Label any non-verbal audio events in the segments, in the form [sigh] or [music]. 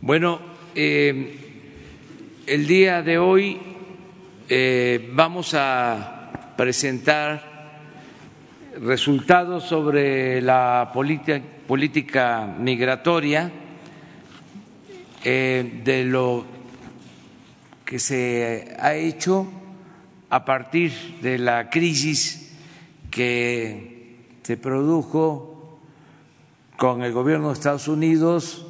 Bueno, eh, el día de hoy eh, vamos a presentar resultados sobre la política, migratoria, eh, de lo que se ha hecho a partir de la crisis que se produjo con el gobierno de Estados Unidos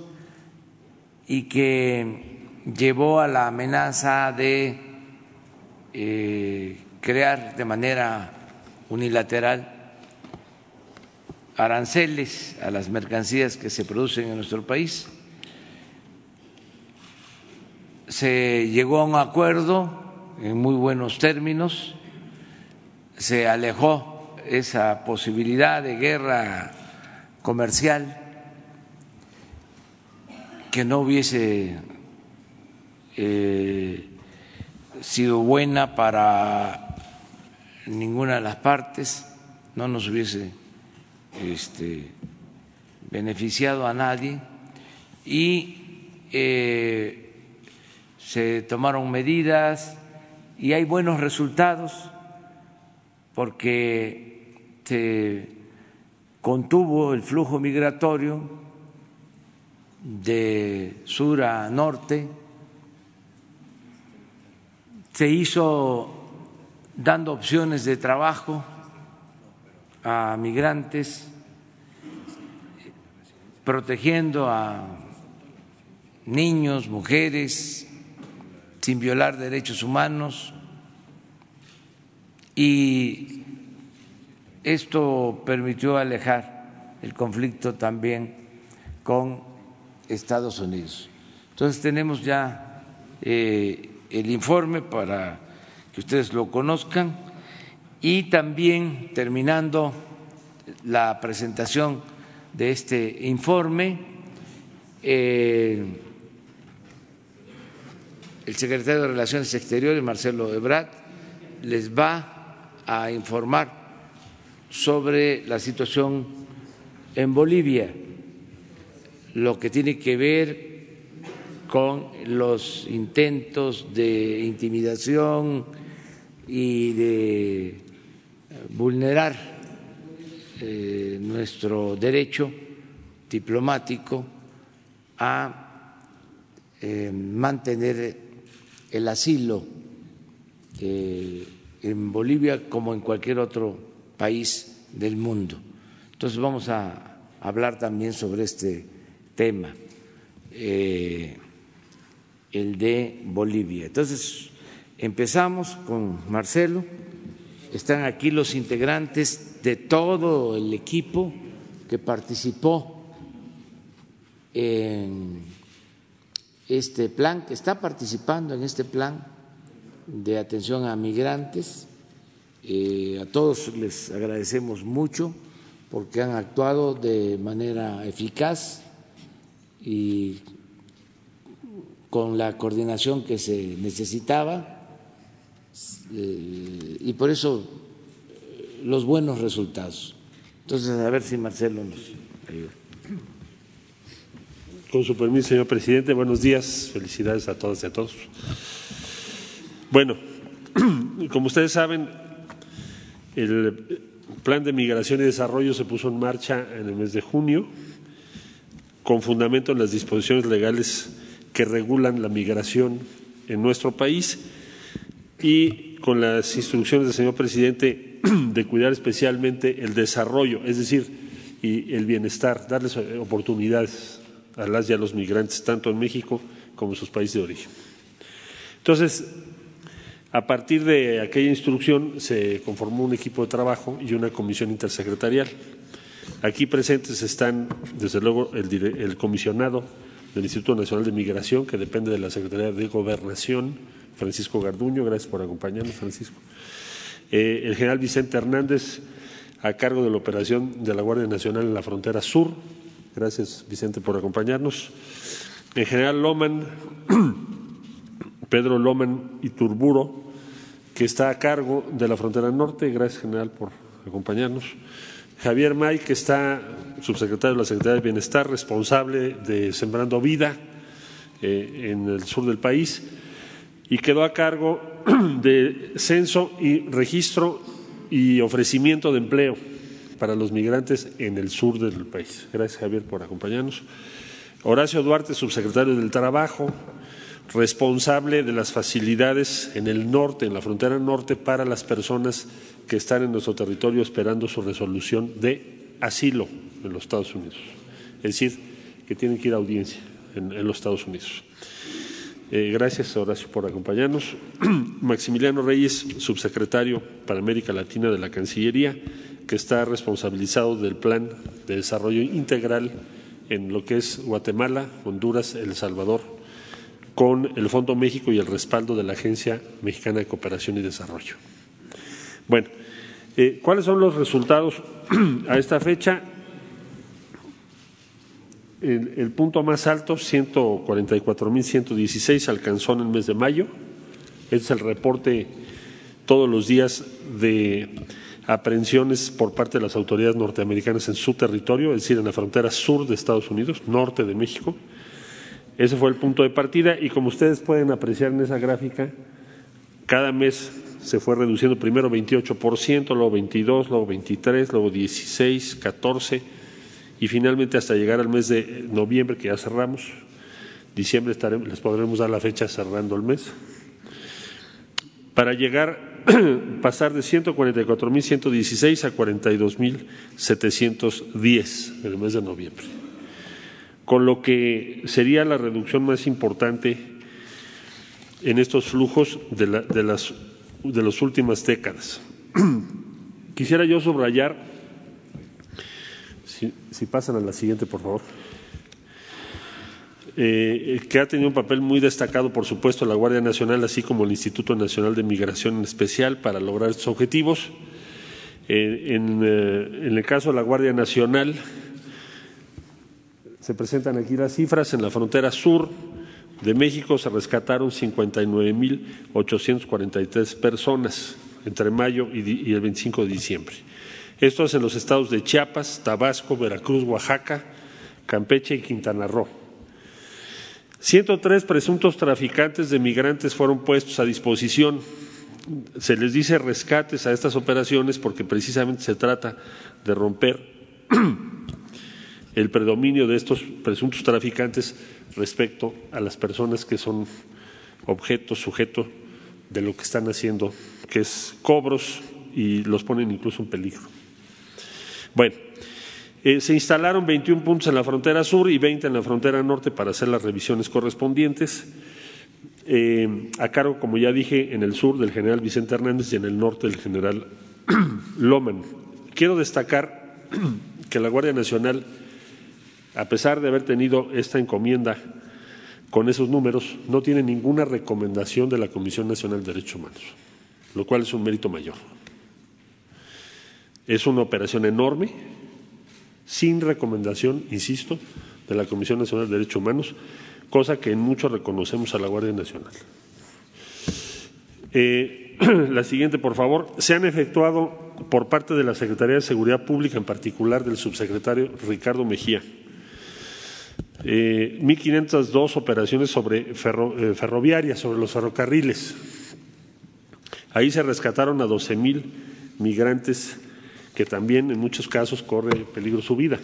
y que llevó a la amenaza de eh, crear de manera unilateral aranceles a las mercancías que se producen en nuestro país. Se llegó a un acuerdo en muy buenos términos, se alejó esa posibilidad de guerra comercial que no hubiese eh, sido buena para ninguna de las partes, no nos hubiese este, beneficiado a nadie. Y eh, se tomaron medidas y hay buenos resultados porque se contuvo el flujo migratorio de sur a norte, se hizo dando opciones de trabajo a migrantes, protegiendo a niños, mujeres, sin violar derechos humanos. Y esto permitió alejar el conflicto también con Estados Unidos. Entonces tenemos ya eh, el informe para que ustedes lo conozcan y también terminando la presentación de este informe, eh, el secretario de Relaciones Exteriores, Marcelo Ebrard, les va a informar sobre la situación en Bolivia lo que tiene que ver con los intentos de intimidación y de vulnerar eh, nuestro derecho diplomático a eh, mantener el asilo eh, en Bolivia como en cualquier otro país del mundo. Entonces vamos a hablar también sobre este tema, eh, el de Bolivia. Entonces, empezamos con Marcelo. Están aquí los integrantes de todo el equipo que participó en este plan, que está participando en este plan de atención a migrantes. Eh, a todos les agradecemos mucho porque han actuado de manera eficaz y con la coordinación que se necesitaba eh, y por eso eh, los buenos resultados. Entonces, a ver si Marcelo nos ayuda. Con su permiso, señor presidente, buenos días, felicidades a todas y a todos. Bueno, [clears throat] como ustedes saben, el plan de migración y desarrollo se puso en marcha en el mes de junio con fundamento en las disposiciones legales que regulan la migración en nuestro país y con las instrucciones del señor presidente [clears throat] de cuidar especialmente el desarrollo, es decir, y el bienestar, darles oportunidades a las y a los migrantes, tanto en México como en sus países de origen. Entonces, a partir de aquella instrucción se conformó un equipo de trabajo y una comisión intersecretarial Aquí presentes están, desde luego, el, comisionado del Instituto Nacional de Migración, que depende de la Secretaría de Gobernación, Francisco Garduño. Gracias por acompañarnos, Francisco. Eh, el general Vicente Hernández, a cargo de la operación de la Guardia Nacional en la frontera sur. Gracias, Vicente, por acompañarnos. El general Loman, [clears throat] Pedro Loman Iturburo, que está a cargo de la frontera norte. Gracias, general, por acompañarnos. Javier May, que está subsecretario de la Secretaría de Bienestar, responsable de Sembrando Vida, eh, en el sur del país y quedó a cargo [clears throat] de censo y registro y ofrecimiento de empleo para los migrantes en el sur del país. Gracias, Javier, por acompañarnos. Horacio Duarte, subsecretario del Trabajo, responsable de las facilidades en el norte, en la frontera norte, para las personas que están en nuestro territorio esperando su resolución de asilo en los Estados Unidos. Es decir, que tienen que ir a audiencia en, los Estados Unidos. Eh, gracias, Horacio, por acompañarnos. [clears throat] Maximiliano Reyes, subsecretario para América Latina de la Cancillería, que está responsabilizado del Plan de Desarrollo Integral en lo que es Guatemala, Honduras, El Salvador, con el Fondo México y el respaldo de la Agencia Mexicana de Cooperación y Desarrollo. Bueno, eh, ¿cuáles son los resultados [clears throat] a esta fecha? El, punto más alto, 144.116, alcanzó en el mes de mayo. Este es el reporte todos los días de aprehensiones por parte de las autoridades norteamericanas en su territorio, es decir, en la frontera sur de Estados Unidos, norte de México. Ese fue el punto de partida y como ustedes pueden apreciar en esa gráfica, cada mes se fue reduciendo primero 28%, luego 22, luego 23, luego 16, 14 y finalmente hasta llegar al mes de noviembre que ya cerramos. Diciembre estaremos, les podremos dar la fecha cerrando el mes. Para llegar, [clears throat] pasar de 144.116 a 42.710 en el mes de noviembre con lo que sería la reducción más importante en estos flujos de, las de últimas décadas. [clears throat] Quisiera yo subrayar, si, pasan a la siguiente, por favor, eh, que ha tenido un papel muy destacado, por supuesto, la Guardia Nacional, así como el Instituto Nacional de Migración en especial, para lograr estos objetivos. Eh, eh, en el caso de la Guardia Nacional, se presentan aquí las cifras. En la frontera sur de México se rescataron 59.843 personas entre mayo y el 25 de diciembre. Esto es en los estados de Chiapas, Tabasco, Veracruz, Oaxaca, Campeche y Quintana Roo. 103 presuntos traficantes de migrantes fueron puestos a disposición. Se les dice rescates a estas operaciones porque precisamente se trata de romper el predominio de estos presuntos traficantes respecto a las personas que son objeto, sujeto de lo que están haciendo, que es cobros y los ponen incluso en peligro. Bueno, eh, se instalaron 21 puntos en la frontera sur y 20 en la frontera norte para hacer las revisiones correspondientes. Eh, a cargo, como ya dije, en el sur del general Vicente Hernández y en el norte del general [clears throat] Loman. Quiero destacar [clears throat] que la Guardia Nacional a pesar de haber tenido esta encomienda con esos números, no tiene ninguna recomendación de la Comisión Nacional de Derechos Humanos, lo cual es un mérito mayor. Es una operación enorme, sin recomendación, insisto, de la Comisión Nacional de Derechos Humanos, cosa que en mucho reconocemos a la Guardia Nacional. Eh, [clears throat] la siguiente, por favor. Se han efectuado por parte de la Secretaría de Seguridad Pública, en particular del subsecretario Ricardo Mejía, eh, 1.502 operaciones sobre eh, ferroviarias, sobre los ferrocarriles. Ahí se rescataron a 12.000 migrantes que también en muchos casos corre peligro su vida.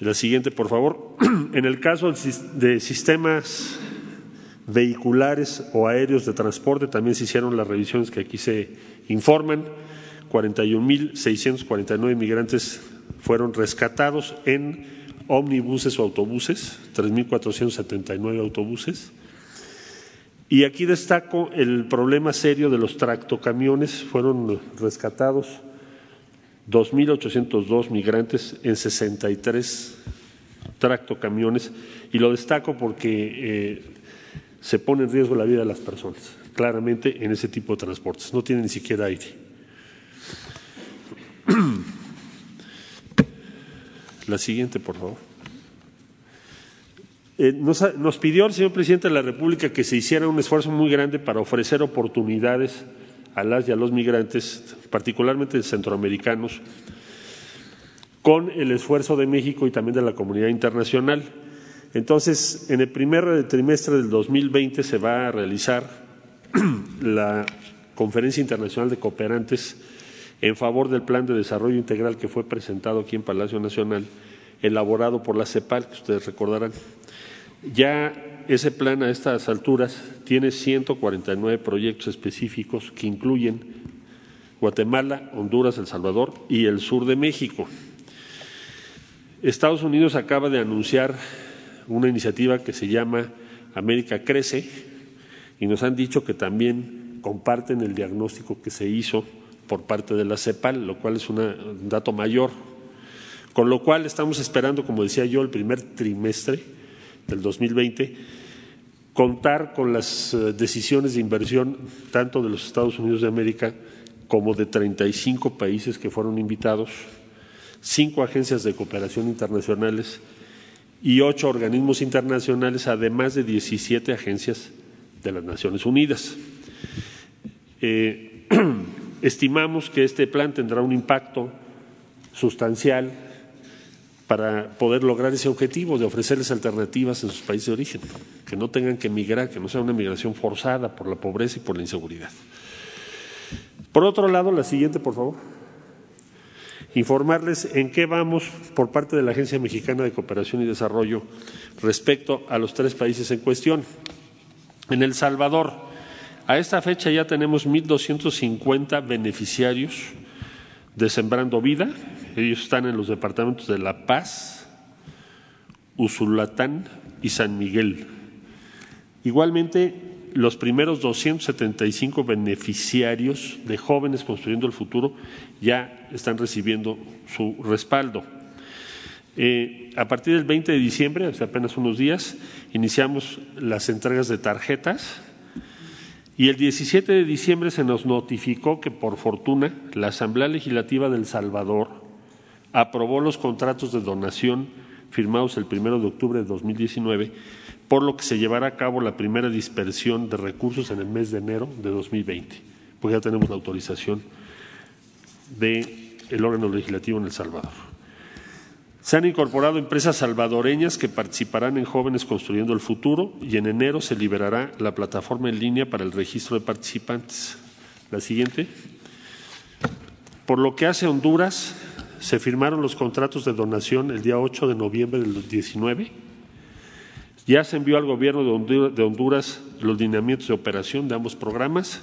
La siguiente, por favor. [clears throat] En el caso de sistemas vehiculares o aéreos de transporte, también se hicieron las revisiones que aquí se informan. 41.649 migrantes fueron rescatados en ómnibuses o autobuses, 3.479 autobuses. Y aquí destaco el problema serio de los tractocamiones. Fueron rescatados 2.802 migrantes en 63 tractocamiones y lo destaco porque eh, se pone en riesgo la vida de las personas, claramente en ese tipo de transportes. No tienen ni siquiera aire. [clears throat] La siguiente, por favor. Eh, nos, pidió el señor presidente de la República que se hiciera un esfuerzo muy grande para ofrecer oportunidades a las y a los migrantes, particularmente centroamericanos, con el esfuerzo de México y también de la comunidad internacional. Entonces, en el primer trimestre del 2020 se va a realizar [clears throat] la Conferencia Internacional de Cooperantes en favor del Plan de Desarrollo Integral que fue presentado aquí en Palacio Nacional, elaborado por la CEPAL, que ustedes recordarán. Ya ese plan a estas alturas tiene 149 proyectos específicos que incluyen Guatemala, Honduras, El Salvador y el sur de México. Estados Unidos acaba de anunciar una iniciativa que se llama América Crece y nos han dicho que también comparten el diagnóstico que se hizo por parte de la CEPAL, lo cual es un dato mayor. Con lo cual estamos esperando, como decía yo, el primer trimestre del 2020, contar con las eh, decisiones de inversión tanto de los Estados Unidos de América como de 35 países que fueron invitados, cinco agencias de cooperación internacionales y ocho organismos internacionales, además de 17 agencias de las Naciones Unidas. Eh, [clears throat] estimamos que este plan tendrá un impacto sustancial para poder lograr ese objetivo de ofrecerles alternativas en sus países de origen, que no tengan que emigrar, que no sea una migración forzada por la pobreza y por la inseguridad. Por otro lado, la siguiente, por favor informarles en qué vamos por parte de la Agencia Mexicana de Cooperación y Desarrollo respecto a los tres países en cuestión. En El Salvador, a esta fecha ya tenemos 1.250 beneficiarios de Sembrando Vida. Ellos están en los departamentos de La Paz, Usulatán y San Miguel. Igualmente, los primeros 275 beneficiarios de jóvenes construyendo el futuro ya están recibiendo su respaldo. Eh, a partir del 20 de diciembre, hace apenas unos días, iniciamos las entregas de tarjetas y el 17 de diciembre se nos notificó que, por fortuna, la Asamblea Legislativa del Salvador aprobó los contratos de donación firmados el 1 de octubre de 2019 por lo que se llevará a cabo la primera dispersión de recursos en el mes de enero de 2020, pues ya tenemos la autorización del órgano legislativo en El Salvador. Se han incorporado empresas salvadoreñas que participarán en Jóvenes Construyendo el Futuro y en enero se liberará la plataforma en línea para el registro de participantes. La siguiente. Por lo que hace Honduras, se firmaron los contratos de donación el día 8 de noviembre del 19 ya se envió al gobierno de Honduras los lineamientos de operación de ambos programas.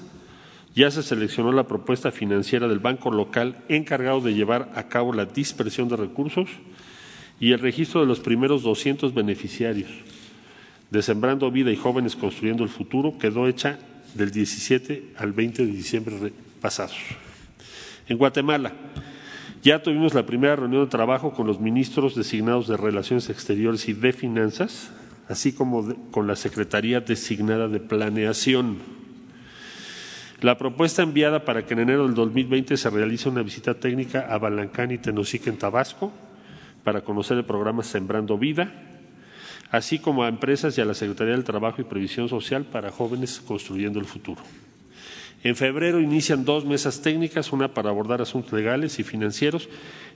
Ya se seleccionó la propuesta financiera del banco local encargado de llevar a cabo la dispersión de recursos y el registro de los primeros 200 beneficiarios de Sembrando Vida y Jóvenes Construyendo el Futuro quedó hecha del 17 al 20 de diciembre pasados. En Guatemala, ya tuvimos la primera reunión de trabajo con los ministros designados de Relaciones Exteriores y de Finanzas, así como con la Secretaría designada de Planeación. La propuesta enviada para que en enero del 2020 se realice una visita técnica a Balancán y Tenosique en Tabasco para conocer el programa Sembrando Vida, así como a empresas y a la Secretaría del Trabajo y Previsión Social para jóvenes construyendo el futuro. En febrero inician dos mesas técnicas, una para abordar asuntos legales y financieros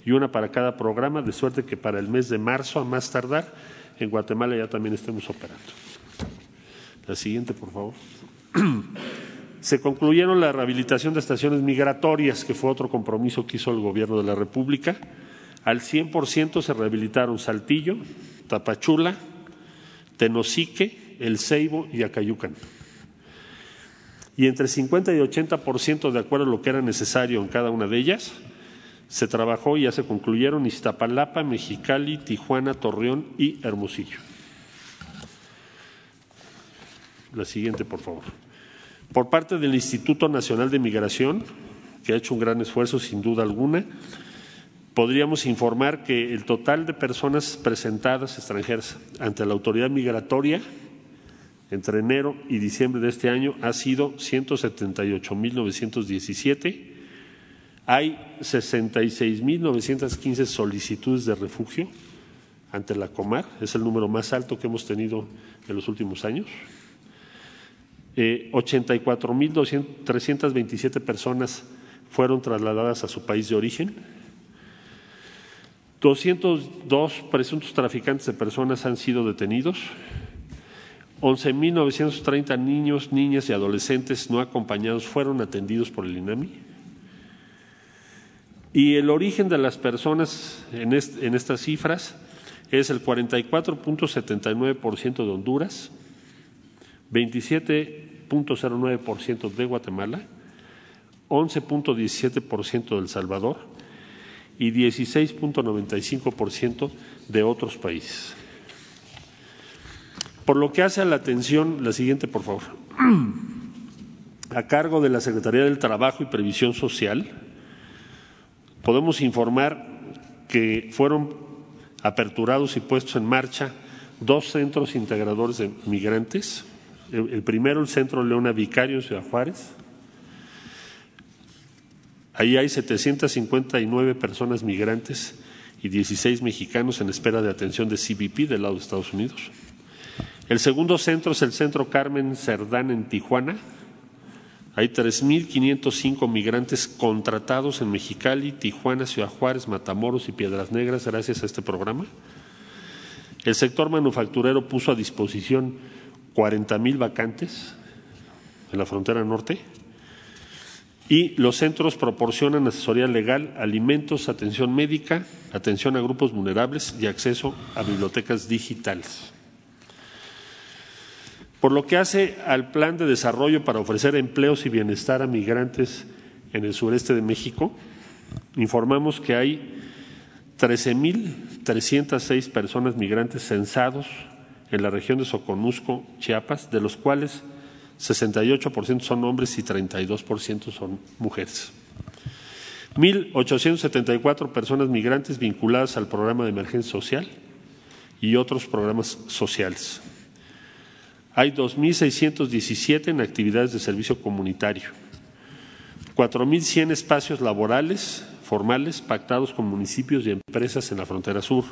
y una para cada programa, de suerte que para el mes de marzo, a más tardar, en Guatemala ya también estemos operando. La siguiente, por favor. [clears throat] Se concluyeron la rehabilitación de estaciones migratorias, que fue otro compromiso que hizo el Gobierno de la República. Al 100% se rehabilitaron Saltillo, Tapachula, Tenosique, El Ceibo y Acayucan. Y entre 50 y 80% de acuerdo a lo que era necesario en cada una de ellas, se trabajó y ya se concluyeron Iztapalapa, Mexicali, Tijuana, Torreón y Hermosillo. La siguiente, por favor. Por parte del Instituto Nacional de Migración, que ha hecho un gran esfuerzo sin duda alguna, podríamos informar que el total de personas presentadas extranjeras ante la autoridad migratoria entre enero y diciembre de este año ha sido 178.917 hay 66.915 solicitudes de refugio ante la Comar, es el número más alto que hemos tenido en los últimos años. Eh, 84.327 personas fueron trasladadas a su país de origen. 202 presuntos traficantes de personas han sido detenidos. 11.930 niños, niñas y adolescentes no acompañados fueron atendidos por el INAMI. Y el origen de las personas en, estas cifras es el 44.79% de Honduras, 27.09% de Guatemala, 11.17% de El Salvador y 16.95% de otros países. Por lo que hace a la atención, la siguiente, por favor. A cargo de la Secretaría del Trabajo y Previsión Social, podemos informar que fueron aperturados y puestos en marcha dos centros integradores de migrantes. El primero, el Centro Leona Vicario en Ciudad Juárez. Ahí hay 759 personas migrantes y 16 mexicanos en espera de atención de CBP del lado de Estados Unidos. El segundo centro es el Centro Carmen Cerdán en Tijuana. Hay 3.505 migrantes contratados en Mexicali, Tijuana, Ciudad Juárez, Matamoros y Piedras Negras gracias a este programa. El sector manufacturero puso a disposición 40.000 vacantes en la frontera norte y los centros proporcionan asesoría legal, alimentos, atención médica, atención a grupos vulnerables y acceso a bibliotecas digitales. Por lo que hace al plan de desarrollo para ofrecer empleos y bienestar a migrantes en el sureste de México, informamos que hay 13.306 personas migrantes censados en la región de Soconusco, Chiapas, de los cuales 68% son hombres y 32% son mujeres. 1.874 personas migrantes vinculadas al programa de emergencia social y otros programas sociales. Hay 2.617 en actividades de servicio comunitario, 4.100 espacios laborales formales pactados con municipios y empresas en la frontera sur.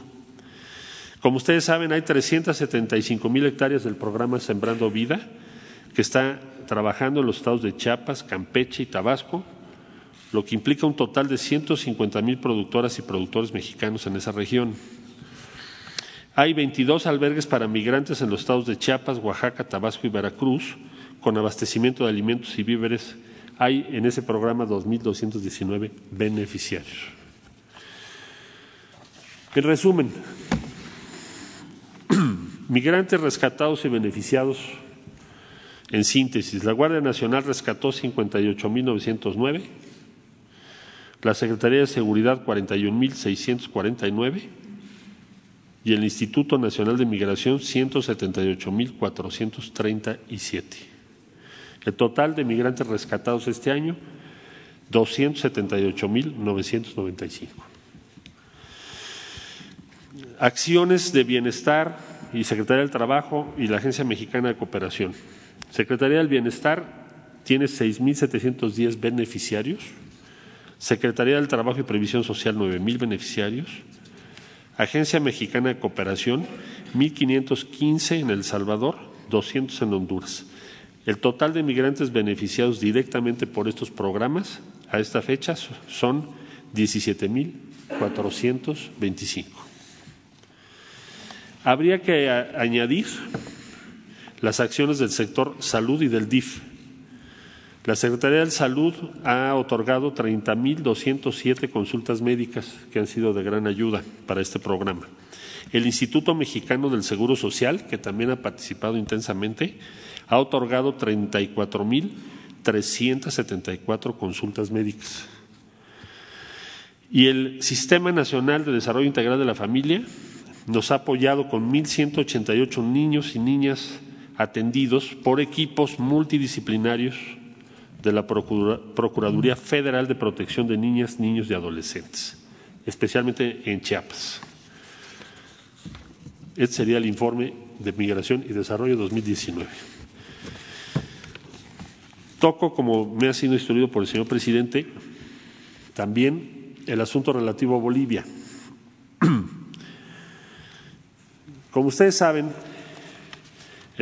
Como ustedes saben, hay 375.000 hectáreas del programa Sembrando Vida que está trabajando en los estados de Chiapas, Campeche y Tabasco, lo que implica un total de 150.000 productoras y productores mexicanos en esa región. Hay 22 albergues para migrantes en los estados de Chiapas, Oaxaca, Tabasco y Veracruz, con abastecimiento de alimentos y víveres. Hay en ese programa 2.219 beneficiarios. En resumen, [clears throat] migrantes rescatados y beneficiados. En síntesis, la Guardia Nacional rescató 58.909, la Secretaría de Seguridad 41.649 y el Instituto Nacional de Migración 178.437. El total de migrantes rescatados este año 278.995. Acciones de bienestar y Secretaría del Trabajo y la Agencia Mexicana de Cooperación. Secretaría del Bienestar tiene 6.710 beneficiarios. Secretaría del Trabajo y Previsión Social 9.000 beneficiarios. Agencia Mexicana de Cooperación, 1.515 en El Salvador, 200 en Honduras. El total de migrantes beneficiados directamente por estos programas a esta fecha son 17.425. Habría que añadir las acciones del sector salud y del DIF, la Secretaría de Salud ha otorgado 30.207 consultas médicas que han sido de gran ayuda para este programa. El Instituto Mexicano del Seguro Social, que también ha participado intensamente, ha otorgado 34.374 consultas médicas. Y el Sistema Nacional de Desarrollo Integral de la Familia nos ha apoyado con 1.188 niños y niñas atendidos por equipos multidisciplinarios de la Procuraduría Federal de Protección de Niñas, Niños y Adolescentes, especialmente en Chiapas. Este sería el informe de Migración y Desarrollo 2019. Toco, como me ha sido instruido por el señor presidente, también el asunto relativo a Bolivia. [clears throat] Como ustedes saben,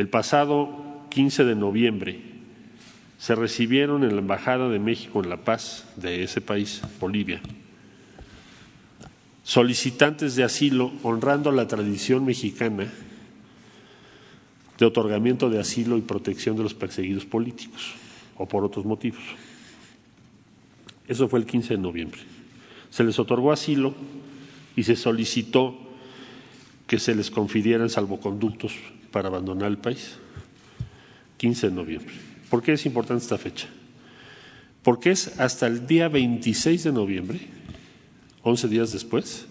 el pasado 15 de noviembre se recibieron en la Embajada de México en La Paz de ese país, Bolivia, solicitantes de asilo honrando la tradición mexicana de otorgamiento de asilo y protección de los perseguidos políticos o por otros motivos. Eso fue el 15 de noviembre. Se les otorgó asilo y se solicitó que se les confirieran salvoconductos para abandonar el país. 15 de noviembre. ¿Por qué es importante esta fecha? Porque es hasta el día 26 de noviembre, 11 días después,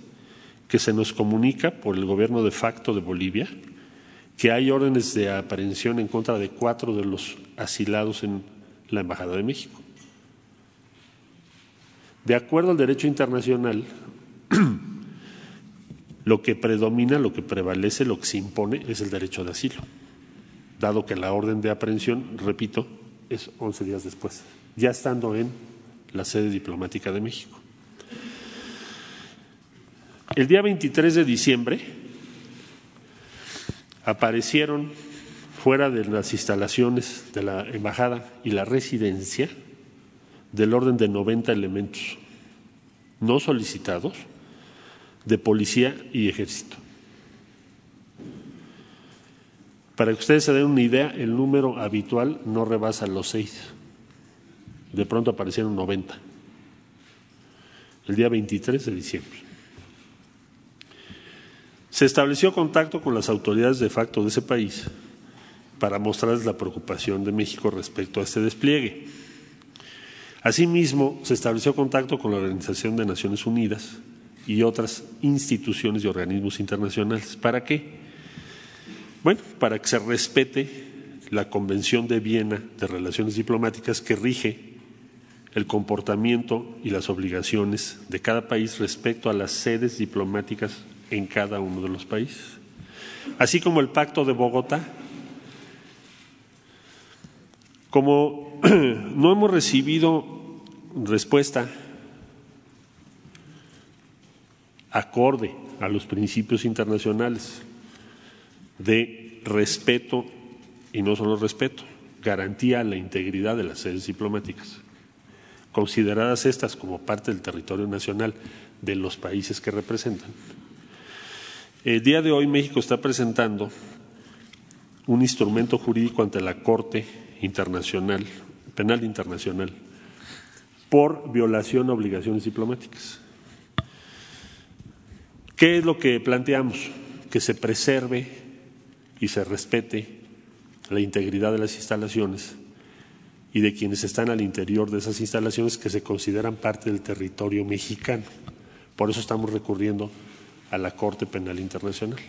que se nos comunica por el gobierno de facto de Bolivia que hay órdenes de aprehensión en contra de cuatro de los asilados en la Embajada de México. De acuerdo al derecho internacional, [clears throat] lo que predomina, lo que prevalece, lo que se impone es el derecho de asilo, dado que la orden de aprehensión, repito, es 11 días después, ya estando en la sede diplomática de México. El día 23 de diciembre, aparecieron fuera de las instalaciones de la embajada y la residencia del orden de 90 elementos no solicitados de policía y ejército. Para que ustedes se den una idea, el número habitual no rebasa los seis. De pronto aparecieron 90. El día 23 de diciembre. Se estableció contacto con las autoridades de facto de ese país para mostrarles la preocupación de México respecto a este despliegue. Asimismo, se estableció contacto con la Organización de Naciones Unidas y otras instituciones y organismos internacionales. ¿Para qué? Bueno, para que se respete la Convención de Viena de Relaciones Diplomáticas que rige el comportamiento y las obligaciones de cada país respecto a las sedes diplomáticas en cada uno de los países. Así como el Pacto de Bogotá. Como [clears throat] no hemos recibido respuesta acorde a los principios internacionales de respeto, y no solo respeto, garantía a la integridad de las sedes diplomáticas, consideradas estas como parte del territorio nacional de los países que representan, el día de hoy México está presentando un instrumento jurídico ante la Corte Internacional, Penal Internacional, por violación a obligaciones diplomáticas. ¿Qué es lo que planteamos? Que se preserve y se respete la integridad de las instalaciones y de quienes están al interior de esas instalaciones que se consideran parte del territorio mexicano. Por eso estamos recurriendo a la Corte Penal Internacional.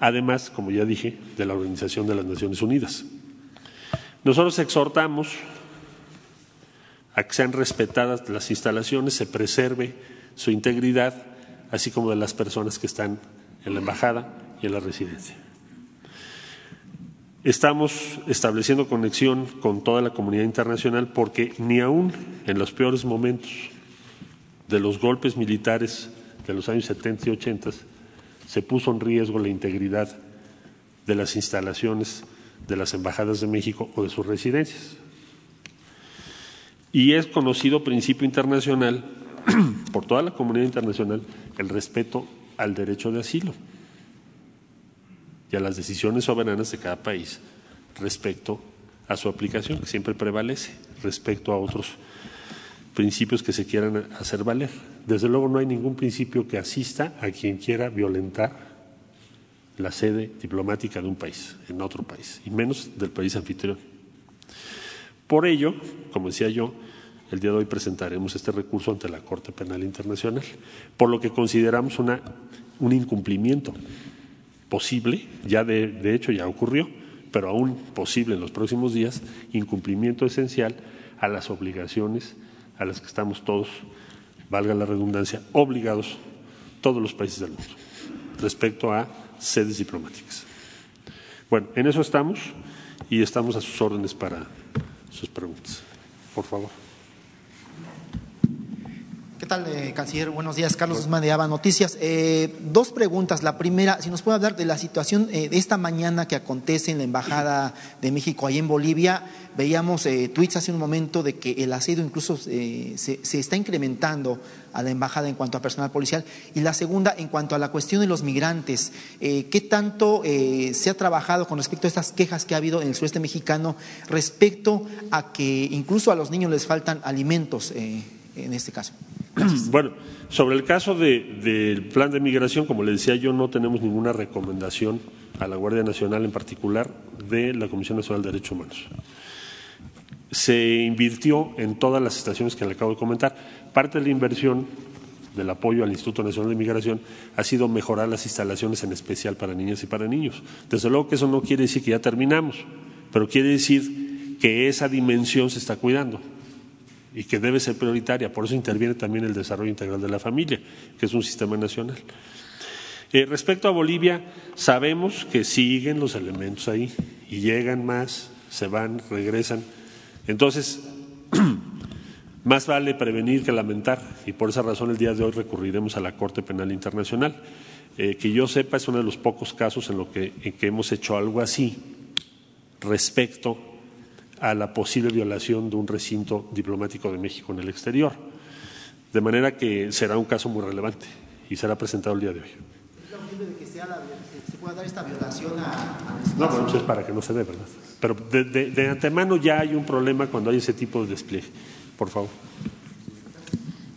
Además, como ya dije, de la Organización de las Naciones Unidas. Nosotros exhortamos a que sean respetadas las instalaciones, se preserve su integridad, así como de las personas que están en la embajada y en la residencia. Estamos estableciendo conexión con toda la comunidad internacional porque ni aún en los peores momentos de los golpes militares de los años 70 y 80 se puso en riesgo la integridad de las instalaciones de las embajadas de México o de sus residencias. Y es conocido principio internacional [clears throat] por toda la comunidad internacional el respeto al derecho de asilo y a las decisiones soberanas de cada país respecto a su aplicación, que siempre prevalece respecto a otros principios que se quieran hacer valer. Desde luego no hay ningún principio que asista a quien quiera violentar la sede diplomática de un país, en otro país, y menos del país anfitrión. Por ello, como decía yo, el día de hoy presentaremos este recurso ante la Corte Penal Internacional, por lo que consideramos una, un incumplimiento posible, ya de, de hecho ya ocurrió, pero aún posible en los próximos días, incumplimiento esencial a las obligaciones a las que estamos todos, valga la redundancia, obligados todos los países del mundo respecto a sedes diplomáticas. Bueno, en eso estamos y estamos a sus órdenes para sus preguntas. Por favor. ¿Qué tal, eh, canciller? Buenos días, Carlos Guzmán de ABA Noticias. Eh, dos preguntas. La primera, si nos puede hablar de la situación eh, de esta mañana que acontece en la Embajada de México ahí en Bolivia. Veíamos tweets hace un momento de que el asedio incluso se, se, está incrementando a la embajada en cuanto a personal policial. Y la segunda, en cuanto a la cuestión de los migrantes, ¿qué tanto se ha trabajado con respecto a estas quejas que ha habido en el sureste mexicano respecto a que incluso a los niños les faltan alimentos? En este caso. [clears throat] Bueno, sobre el caso del plan de migración, como le decía yo, no tenemos ninguna recomendación a la Guardia Nacional en particular de la Comisión Nacional de Derechos Humanos. Se invirtió en todas las estaciones que le acabo de comentar. Parte de la inversión del apoyo al Instituto Nacional de Migración ha sido mejorar las instalaciones en especial para niñas y para niños. Desde luego que eso no quiere decir que ya terminamos, pero quiere decir que esa dimensión se está cuidando y que debe ser prioritaria. Por eso interviene también el desarrollo integral de la familia, que es un sistema nacional. Eh, respecto a Bolivia, sabemos que siguen los elementos ahí y llegan más, se van, regresan. Entonces, [clears throat] más vale prevenir que lamentar y por esa razón el día de hoy recurriremos a la Corte Penal Internacional. Eh, que yo sepa es uno de los pocos casos en, lo que, en que hemos hecho algo así respecto a la posible violación de un recinto diplomático de México en el exterior. De manera que será un caso muy relevante y será presentado el día de hoy. ¿Es que se pueda dar esta violación a, No, bueno, es para que no se dé, ¿verdad? Pero de, de antemano ya hay un problema cuando hay ese tipo de despliegue. Por favor.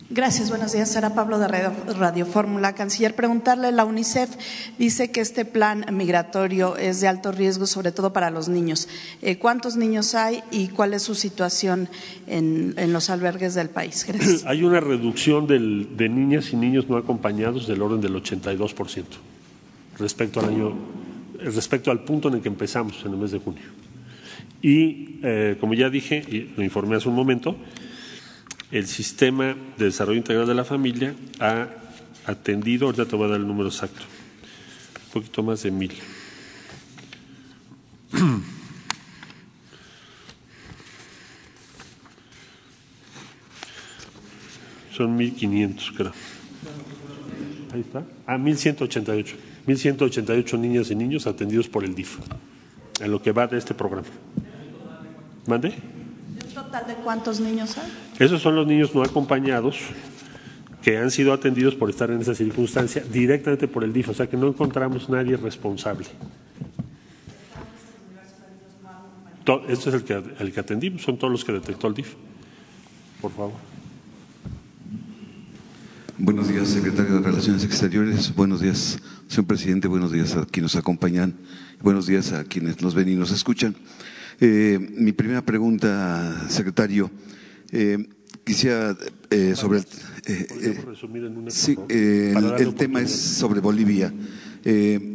Gracias, buenos días. Sara Pablo de Radio, Fórmula. Canciller, preguntarle, la UNICEF dice que este plan migratorio es de alto riesgo, sobre todo para los niños. Eh, ¿Cuántos niños hay y cuál es su situación en, los albergues del país? Gracias. [clears throat] Hay una reducción de niñas y niños no acompañados del orden del 82% respecto al año, respecto al punto en el que empezamos en el mes de junio. Y, eh, como ya dije, y lo informé hace un momento, el sistema de desarrollo integral de la familia ha atendido, ahorita te voy a dar el número exacto, un poquito más de mil. [clears throat] Son mil quinientos, creo. Ahí está. Ah, mil ciento ochenta y ocho. Mil ciento ochenta y ocho niñas y niños atendidos por el DIF, en lo que va de este programa. ¿Mande? Total de cuántos niños hay? Esos son los niños no acompañados que han sido atendidos por estar en esa circunstancia directamente por el DIF, o sea que no encontramos nadie responsable. Este es el que, el que atendimos, son todos los que detectó el DIF. Por favor. Buenos días, secretario de Relaciones Exteriores. Buenos días, señor presidente. Buenos días a quienes nos acompañan. Buenos días a quienes nos ven y nos escuchan. Eh, mi primera pregunta, secretario, eh, quisiera eh, sobre el, sí, el, tema es sobre Bolivia.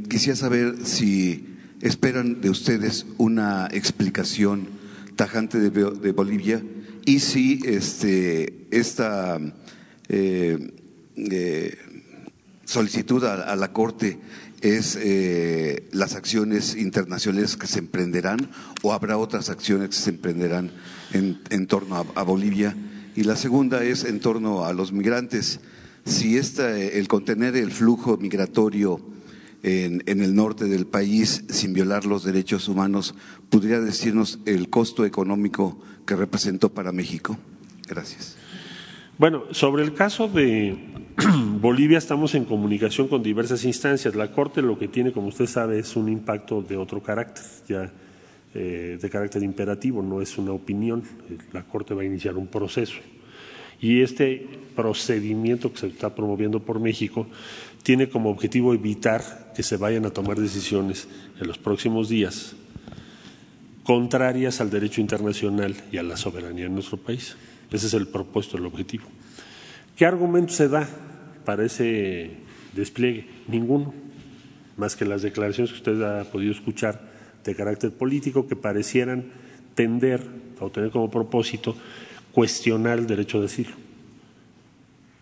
quisiera saber si esperan de ustedes una explicación tajante de, Bolivia y si este, esta solicitud a, la Corte es eh, las acciones internacionales que se emprenderán o habrá otras acciones que se emprenderán en, torno a, Bolivia. Y la segunda es en torno a los migrantes. Si esta, el contener el flujo migratorio en, en, el norte del país sin violar los derechos humanos, ¿podría decirnos el costo económico que representó para México? Gracias. Bueno, sobre el caso de [clears throat] Bolivia estamos en comunicación con diversas instancias. La Corte lo que tiene, como usted sabe, es un impacto de otro carácter, ya eh, de carácter imperativo, no es una opinión. La Corte va a iniciar un proceso. Y este procedimiento que se está promoviendo por México tiene como objetivo evitar que se vayan a tomar decisiones en los próximos días contrarias al derecho internacional y a la soberanía de nuestro país. Ese es el propósito, el objetivo. ¿Qué argumento se da para ese despliegue? Ninguno, más que las declaraciones que usted ha podido escuchar de carácter político que parecieran tender o tener como propósito cuestionar el derecho de asilo.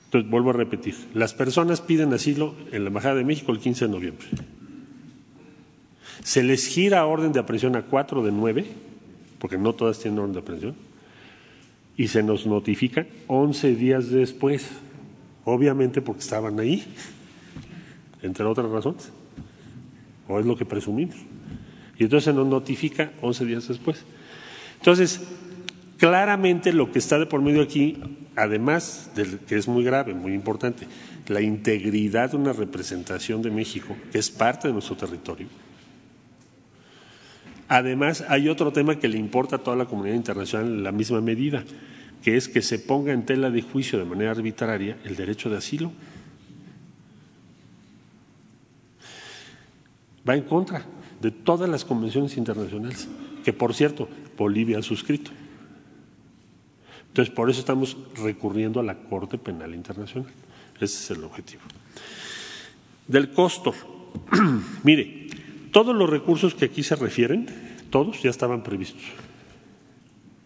Entonces, vuelvo a repetir, las personas piden asilo en la Embajada de México el 15 de noviembre. Se les gira orden de aprehensión a cuatro de nueve, porque no todas tienen orden de aprehensión, y se nos notifica 11 días después. Obviamente porque estaban ahí, entre otras razones, o es lo que presumimos. Y entonces nos notifica 11 días después. Entonces, claramente lo que está de por medio aquí, además de que es muy grave, muy importante, la integridad de una representación de México, que es parte de nuestro territorio. Además, hay otro tema que le importa a toda la comunidad internacional en la misma medida, que es que se ponga en tela de juicio de manera arbitraria el derecho de asilo. Va en contra de todas las convenciones internacionales, que por cierto, Bolivia ha suscrito. Entonces, por eso estamos recurriendo a la Corte Penal Internacional. Ese es el objetivo. Del costo. [clears throat] Mire, todos los recursos que aquí se refieren, todos ya estaban previstos.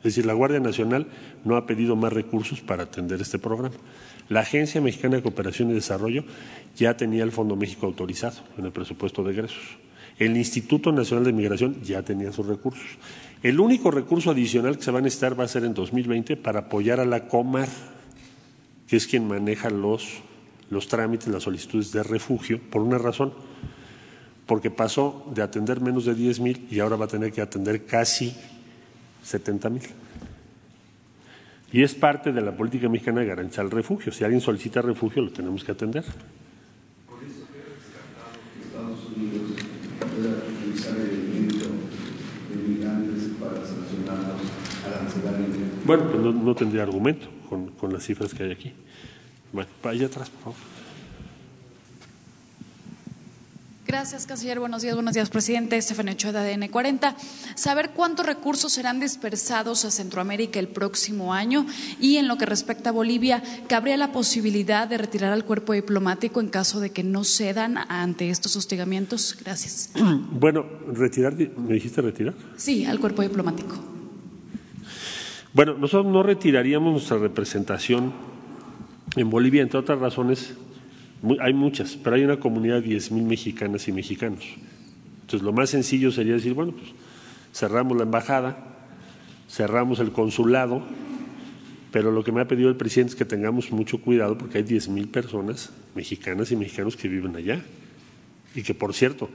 Es decir, la Guardia Nacional no ha pedido más recursos para atender este programa. La Agencia Mexicana de Cooperación y Desarrollo ya tenía el Fondo México autorizado en el presupuesto de egresos. El Instituto Nacional de Migración ya tenía sus recursos. El único recurso adicional que se va a necesitar va a ser en 2020 para apoyar a la Comar, que es quien maneja los, los trámites, las solicitudes de refugio, por una razón, porque pasó de atender menos de 10 mil y ahora va a tener que atender casi 70 mil. Y es parte de la política mexicana de garantizar el refugio. Si alguien solicita refugio, lo tenemos que atender. Bueno, pues no, no tendría argumento con, con, las cifras que hay aquí. Bueno, allá atrás, por favor. Gracias, canciller. Buenos días, buenos días, presidente. Estefan Ochoa de ADN 40. Saber cuántos recursos serán dispersados a Centroamérica el próximo año y en lo que respecta a Bolivia, ¿cabría la posibilidad de retirar al cuerpo diplomático en caso de que no cedan ante estos hostigamientos? Gracias. [clears throat] Bueno, retirar, ¿me dijiste retirar? Sí, al cuerpo diplomático. Bueno, nosotros no retiraríamos nuestra representación en Bolivia, entre otras razones, hay muchas, pero hay una comunidad de 10 mil mexicanas y mexicanos. Entonces, lo más sencillo sería decir, bueno, pues cerramos la embajada, cerramos el consulado, pero lo que me ha pedido el presidente es que tengamos mucho cuidado porque hay 10 mil personas mexicanas y mexicanos que viven allá y que, por cierto,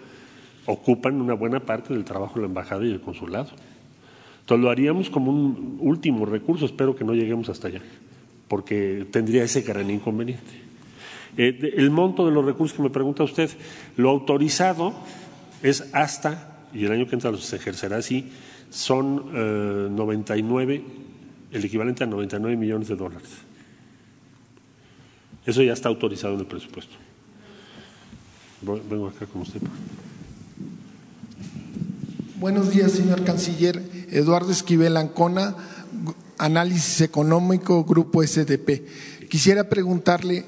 ocupan una buena parte del trabajo de la embajada y el consulado. Entonces lo haríamos como un último recurso, espero que no lleguemos hasta allá, porque tendría ese gran inconveniente. Eh, el monto de los recursos que me pregunta usted, lo autorizado es hasta, y el año que entra se ejercerá así, son eh, 99, el equivalente a 99 millones de dólares. Eso ya está autorizado en el presupuesto. Vengo acá con usted. Buenos días, señor canciller. Eduardo Esquivel Ancona, Análisis Económico, Grupo SDP. Quisiera preguntarle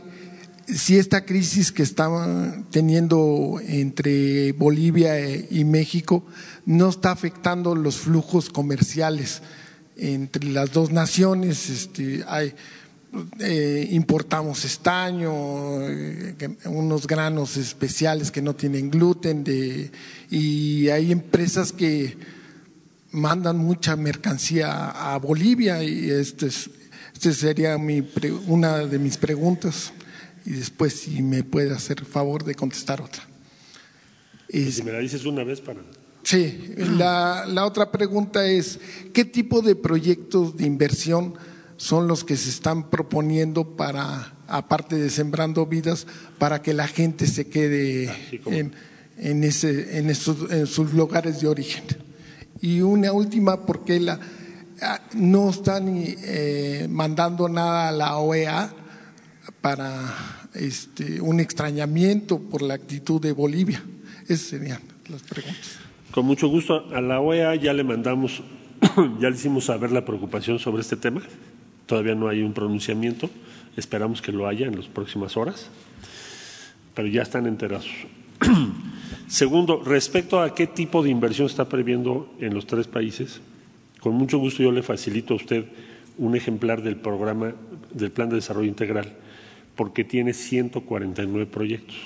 si esta crisis que está teniendo entre Bolivia y México no está afectando los flujos comerciales entre las dos naciones. Este, hay, eh, importamos estaño, eh, unos granos especiales que no tienen gluten, de, y hay empresas que mandan mucha mercancía a Bolivia y este, es, este sería mi, una de mis preguntas y después si me puede hacer favor de contestar otra. Es, si me la dices una vez para... Sí, la, la otra pregunta es, ¿qué tipo de proyectos de inversión son los que se están proponiendo para, aparte de sembrando vidas, para que la gente se quede en, en, ese, en, esos, en sus lugares de origen? Y una última, porque la, no están eh, mandando nada a la OEA para este, un extrañamiento por la actitud de Bolivia. Esas serían las preguntas. Con mucho gusto. A la OEA ya le mandamos, [clears throat] ya le hicimos saber la preocupación sobre este tema. Todavía no hay un pronunciamiento. Esperamos que lo haya en las próximas horas. Pero ya están enterados. [clears throat] Segundo, respecto a qué tipo de inversión está previendo en los tres países, con mucho gusto yo le facilito a usted un ejemplar del programa del Plan de Desarrollo Integral, porque tiene 149 proyectos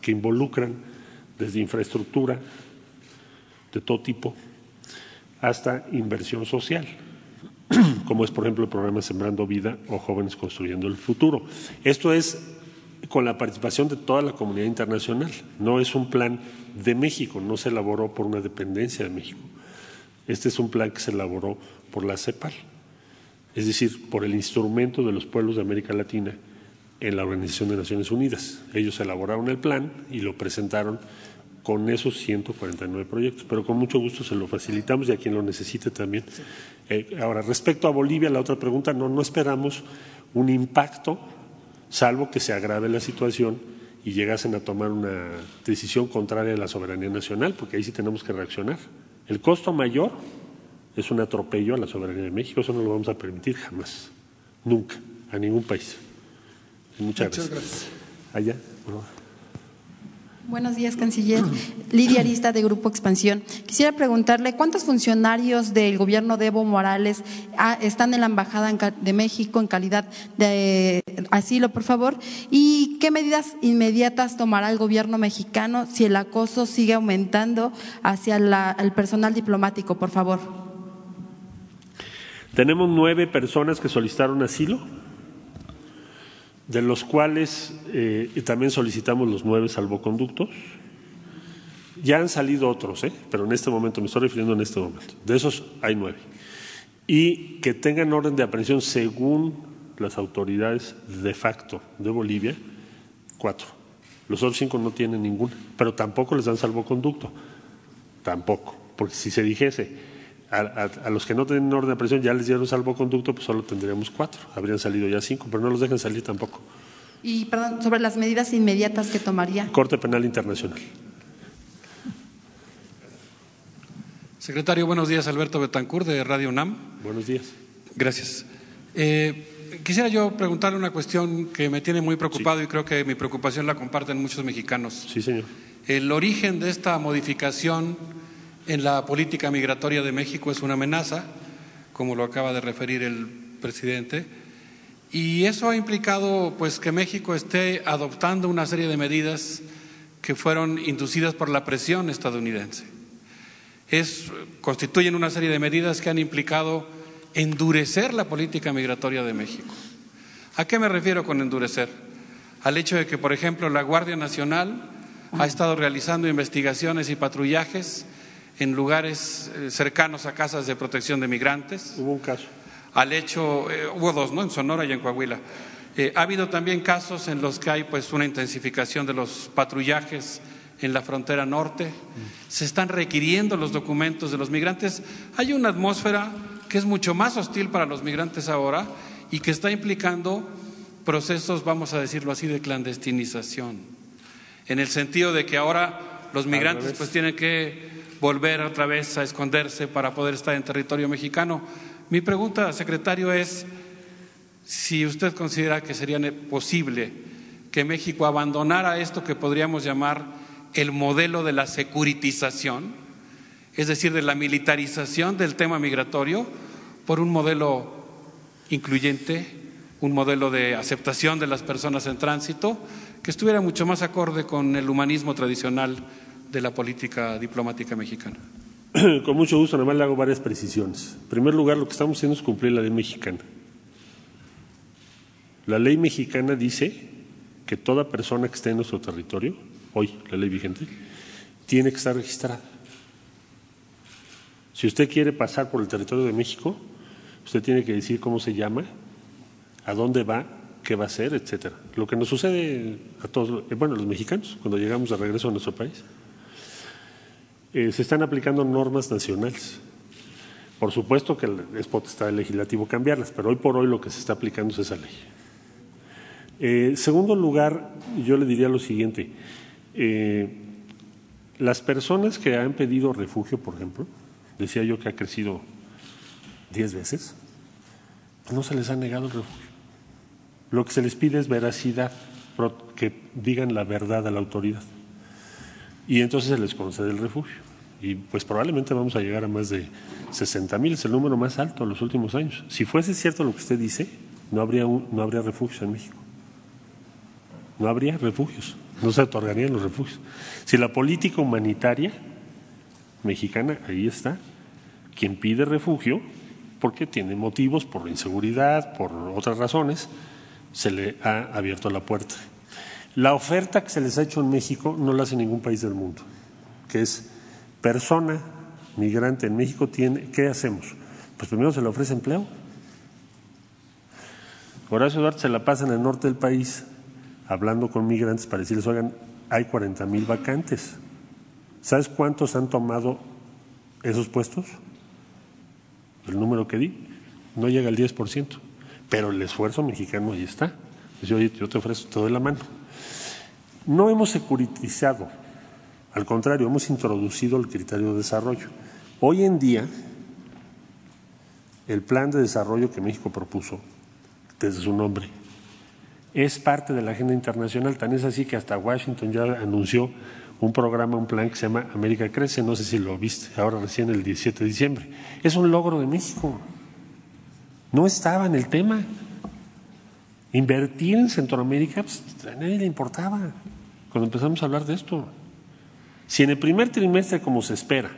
que involucran desde infraestructura de todo tipo hasta inversión social, como es por ejemplo el programa Sembrando Vida o Jóvenes Construyendo el Futuro. Esto es con la participación de toda la comunidad internacional. No es un plan de México, no se elaboró por una dependencia de México. Este es un plan que se elaboró por la CEPAL, es decir, por el instrumento de los pueblos de América Latina en la Organización de Naciones Unidas. Ellos elaboraron el plan y lo presentaron con esos 149 proyectos, pero con mucho gusto se lo facilitamos y a quien lo necesite también. Eh, ahora, respecto a Bolivia, la otra pregunta, no, no esperamos un impacto, salvo que se agrave la situación y llegasen a tomar una decisión contraria a la soberanía nacional, porque ahí sí tenemos que reaccionar. El costo mayor es un atropello a la soberanía de México, eso no lo vamos a permitir jamás, nunca, a ningún país. Muchas, gracias. Allá, Buenos días, canciller. Lidia Arista, de Grupo Expansión. Quisiera preguntarle cuántos funcionarios del gobierno de Evo Morales ah, están en la Embajada de México en calidad de asilo, por favor, y qué medidas inmediatas tomará el gobierno mexicano si el acoso sigue aumentando hacia el personal diplomático, por favor. Tenemos nueve personas que solicitaron asilo de los cuales eh, también solicitamos los nueve salvoconductos. Ya han salido otros, ¿eh? pero en este momento, me estoy refiriendo en este momento, de esos hay nueve. Y que tengan orden de aprehensión según las autoridades de facto de Bolivia, cuatro. Los otros cinco no tienen ninguna, pero tampoco les dan salvoconducto, tampoco, porque si se dijese a, los que no tienen orden de presión ya les dieron salvoconducto, pues solo tendríamos cuatro. Habrían salido ya cinco, pero no los dejan salir tampoco. Y, perdón, sobre las medidas inmediatas que tomaría. Corte Penal Internacional. Secretario, buenos días. Alberto Betancur, de Radio UNAM. Buenos días. Gracias. Eh, quisiera yo preguntarle una cuestión que me tiene muy preocupado y creo que mi preocupación la comparten muchos mexicanos. Sí, señor. El origen de esta modificación en la política migratoria de México es una amenaza, como lo acaba de referir el presidente, y eso ha implicado pues que México esté adoptando una serie de medidas que fueron inducidas por la presión estadounidense. Es, constituyen una serie de medidas que han implicado endurecer la política migratoria de México. ¿A qué me refiero con endurecer? Al hecho de que, por ejemplo, la Guardia Nacional ha estado realizando investigaciones y patrullajes en lugares eh, cercanos a casas de protección de migrantes. Hubo un caso. Al hecho, eh, hubo dos, ¿no? En Sonora y en Coahuila. Eh, ha habido también casos en los que hay pues una intensificación de los patrullajes en la frontera norte. Se están requiriendo los documentos de los migrantes. Hay una atmósfera que es mucho más hostil para los migrantes ahora y que está implicando procesos, vamos a decirlo así, de clandestinización. En el sentido de que ahora los migrantes pues tienen que volver otra vez a esconderse para poder estar en territorio mexicano. Mi pregunta, secretario, es si usted considera que sería posible que México abandonara esto que podríamos llamar el modelo de la securitización, es decir, de la militarización del tema migratorio, por un modelo incluyente, un modelo de aceptación de las personas en tránsito, que estuviera mucho más acorde con el humanismo tradicional de la política diplomática mexicana. [clears throat] Con mucho gusto, nada más le hago varias precisiones. En primer lugar, lo que estamos haciendo es cumplir la ley mexicana. La ley mexicana dice que toda persona que esté en nuestro territorio, hoy la ley vigente, tiene que estar registrada. Si usted quiere pasar por el territorio de México, usted tiene que decir cómo se llama, a dónde va, qué va a hacer, etcétera. Lo que nos sucede a todos, bueno, los mexicanos, cuando llegamos de regreso a nuestro país. Eh, se están aplicando normas nacionales. Por supuesto que es potestad legislativo cambiarlas, pero hoy por hoy lo que se está aplicando es esa ley. En eh, segundo lugar, yo le diría lo siguiente. Eh, las personas que han pedido refugio, por ejemplo, decía yo que ha crecido diez veces, no se les ha negado el refugio. Lo que se les pide es veracidad, que digan la verdad a la autoridad y entonces se les concede el refugio. Y pues probablemente vamos a llegar a más de 60 mil, es el número más alto en los últimos años. Si fuese cierto lo que usted dice, no habría, no habría refugios en México. No habría refugios, no se otorgarían los refugios. Si la política humanitaria mexicana, ahí está, quien pide refugio, porque tiene motivos por inseguridad, por otras razones, se le ha abierto la puerta. La oferta que se les ha hecho en México no la hace ningún país del mundo, que es persona migrante en México tiene, ¿qué hacemos? Pues primero se le ofrece empleo. Horacio Duarte se la pasa en el norte del país hablando con migrantes para decirles, oigan, hay 40 mil vacantes. ¿Sabes cuántos han tomado esos puestos? El número que di no llega al 10%, pero el esfuerzo mexicano ahí está. Oye, yo te ofrezco todo de la mano. No hemos securitizado, al contrario, hemos introducido el criterio de desarrollo. Hoy en día, el plan de desarrollo que México propuso, desde su nombre, es parte de la agenda internacional. Tan es así que hasta Washington ya anunció un programa, un plan que se llama América Crece, no sé si lo viste, ahora recién el 17 de diciembre. Es un logro de México. No estaba en el tema. Invertir en Centroamérica, pues, a nadie le importaba cuando empezamos a hablar de esto. Si en el primer trimestre, como se espera,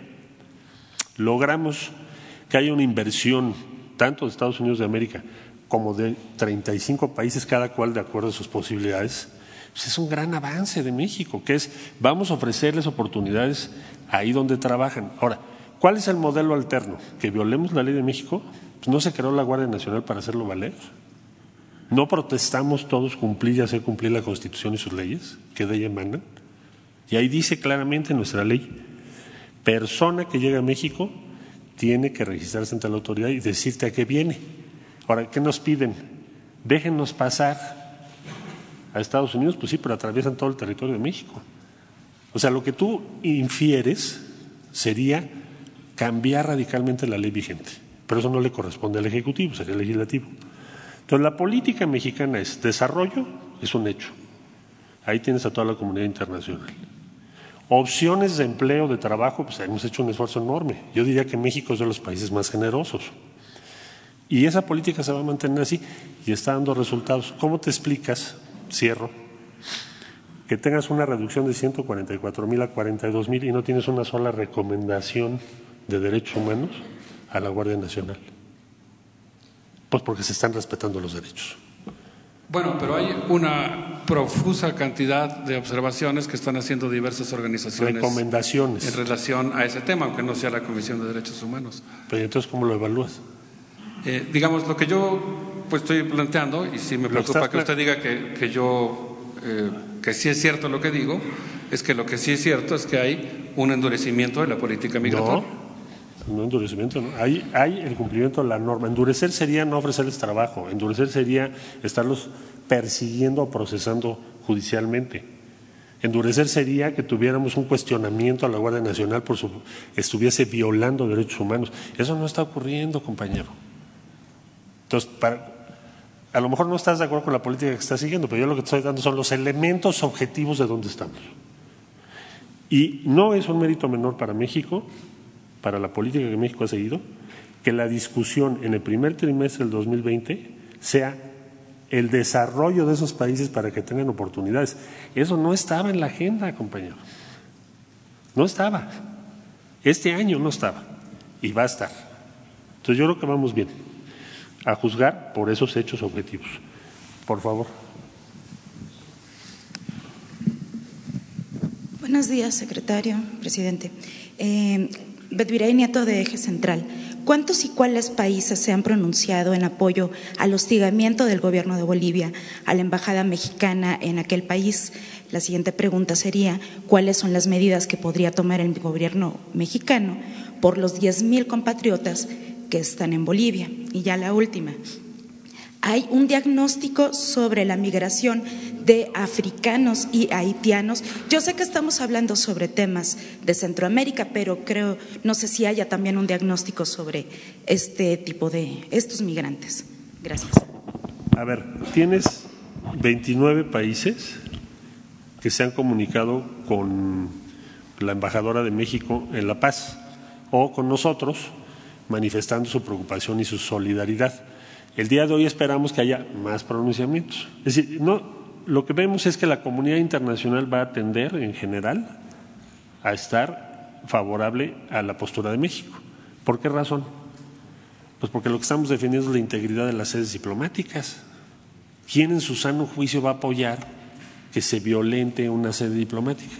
logramos que haya una inversión tanto de Estados Unidos de América como de 35 países, cada cual de acuerdo a sus posibilidades, pues es un gran avance de México, que es vamos a ofrecerles oportunidades ahí donde trabajan. Ahora, ¿cuál es el modelo alterno? ¿Que violemos la ley de México? Pues no se creó la Guardia Nacional para hacerlo valer. ¿No protestamos todos cumplir y hacer cumplir la Constitución y sus leyes que de ella emanan? Y ahí dice claramente en nuestra ley, persona que llega a México tiene que registrarse ante la autoridad y decirte a qué viene. Ahora, ¿qué nos piden? Déjenos pasar a Estados Unidos, pues sí, pero atraviesan todo el territorio de México. O sea, lo que tú infieres sería cambiar radicalmente la ley vigente, pero eso no le corresponde al Ejecutivo, sería el legislativo. Entonces, la política mexicana es desarrollo, es un hecho. Ahí tienes a toda la comunidad internacional. Opciones de empleo, de trabajo, pues hemos hecho un esfuerzo enorme. Yo diría que México es de los países más generosos. Y esa política se va a mantener así y está dando resultados. ¿Cómo te explicas, cierro, que tengas una reducción de 144 mil a 42 mil y no tienes una sola recomendación de derechos humanos a la Guardia Nacional? Pues porque se están respetando los derechos. Bueno, pero hay una profusa cantidad de observaciones que están haciendo diversas organizaciones. Recomendaciones. En relación a ese tema, aunque no sea la Comisión de Derechos Humanos. Pero entonces, ¿cómo lo evalúas? Eh, digamos, lo que yo pues, estoy planteando, y sí me preocupa que usted diga que, que yo, eh, que sí es cierto lo que digo, es que lo que sí es cierto es que hay un endurecimiento de la política migratoria. No, no endurecimiento, no. Hay, el cumplimiento de la norma. Endurecer sería no ofrecerles trabajo, endurecer sería estarlos persiguiendo o procesando judicialmente. Endurecer sería que tuviéramos un cuestionamiento a la Guardia Nacional por su estuviese violando derechos humanos. Eso no está ocurriendo, compañero. Entonces, a lo mejor no estás de acuerdo con la política que estás siguiendo, pero yo lo que te estoy dando son los elementos objetivos de dónde estamos. Y no es un mérito menor para México, para la política que México ha seguido, que la discusión en el primer trimestre del 2020 sea el desarrollo de esos países para que tengan oportunidades. Eso no estaba en la agenda, compañero. No estaba. Este año no estaba. Y va a estar. Entonces yo creo que vamos bien a juzgar por esos hechos objetivos. Por favor. Buenos días, secretario, presidente. Eh, Betvirey Nieto de Eje Central. ¿Cuántos y cuáles países se han pronunciado en apoyo al hostigamiento del gobierno de Bolivia a la embajada mexicana en aquel país? La siguiente pregunta sería, ¿cuáles son las medidas que podría tomar el gobierno mexicano por los 10.000 compatriotas que están en Bolivia. Y ya la última. Hay un diagnóstico sobre la migración de africanos y haitianos. Yo sé que estamos hablando sobre temas de Centroamérica, pero creo, no sé si haya también un diagnóstico sobre este tipo de estos migrantes. Gracias. A ver, tienes 29 países que se han comunicado con la embajadora de México en La Paz o con nosotros manifestando su preocupación y su solidaridad. El día de hoy esperamos que haya más pronunciamientos. Es decir, no, lo que vemos es que la comunidad internacional va a tender en general a estar favorable a la postura de México. ¿Por qué razón? Pues porque lo que estamos defendiendo es la integridad de las sedes diplomáticas. ¿Quién en su sano juicio va a apoyar que se violente una sede diplomática?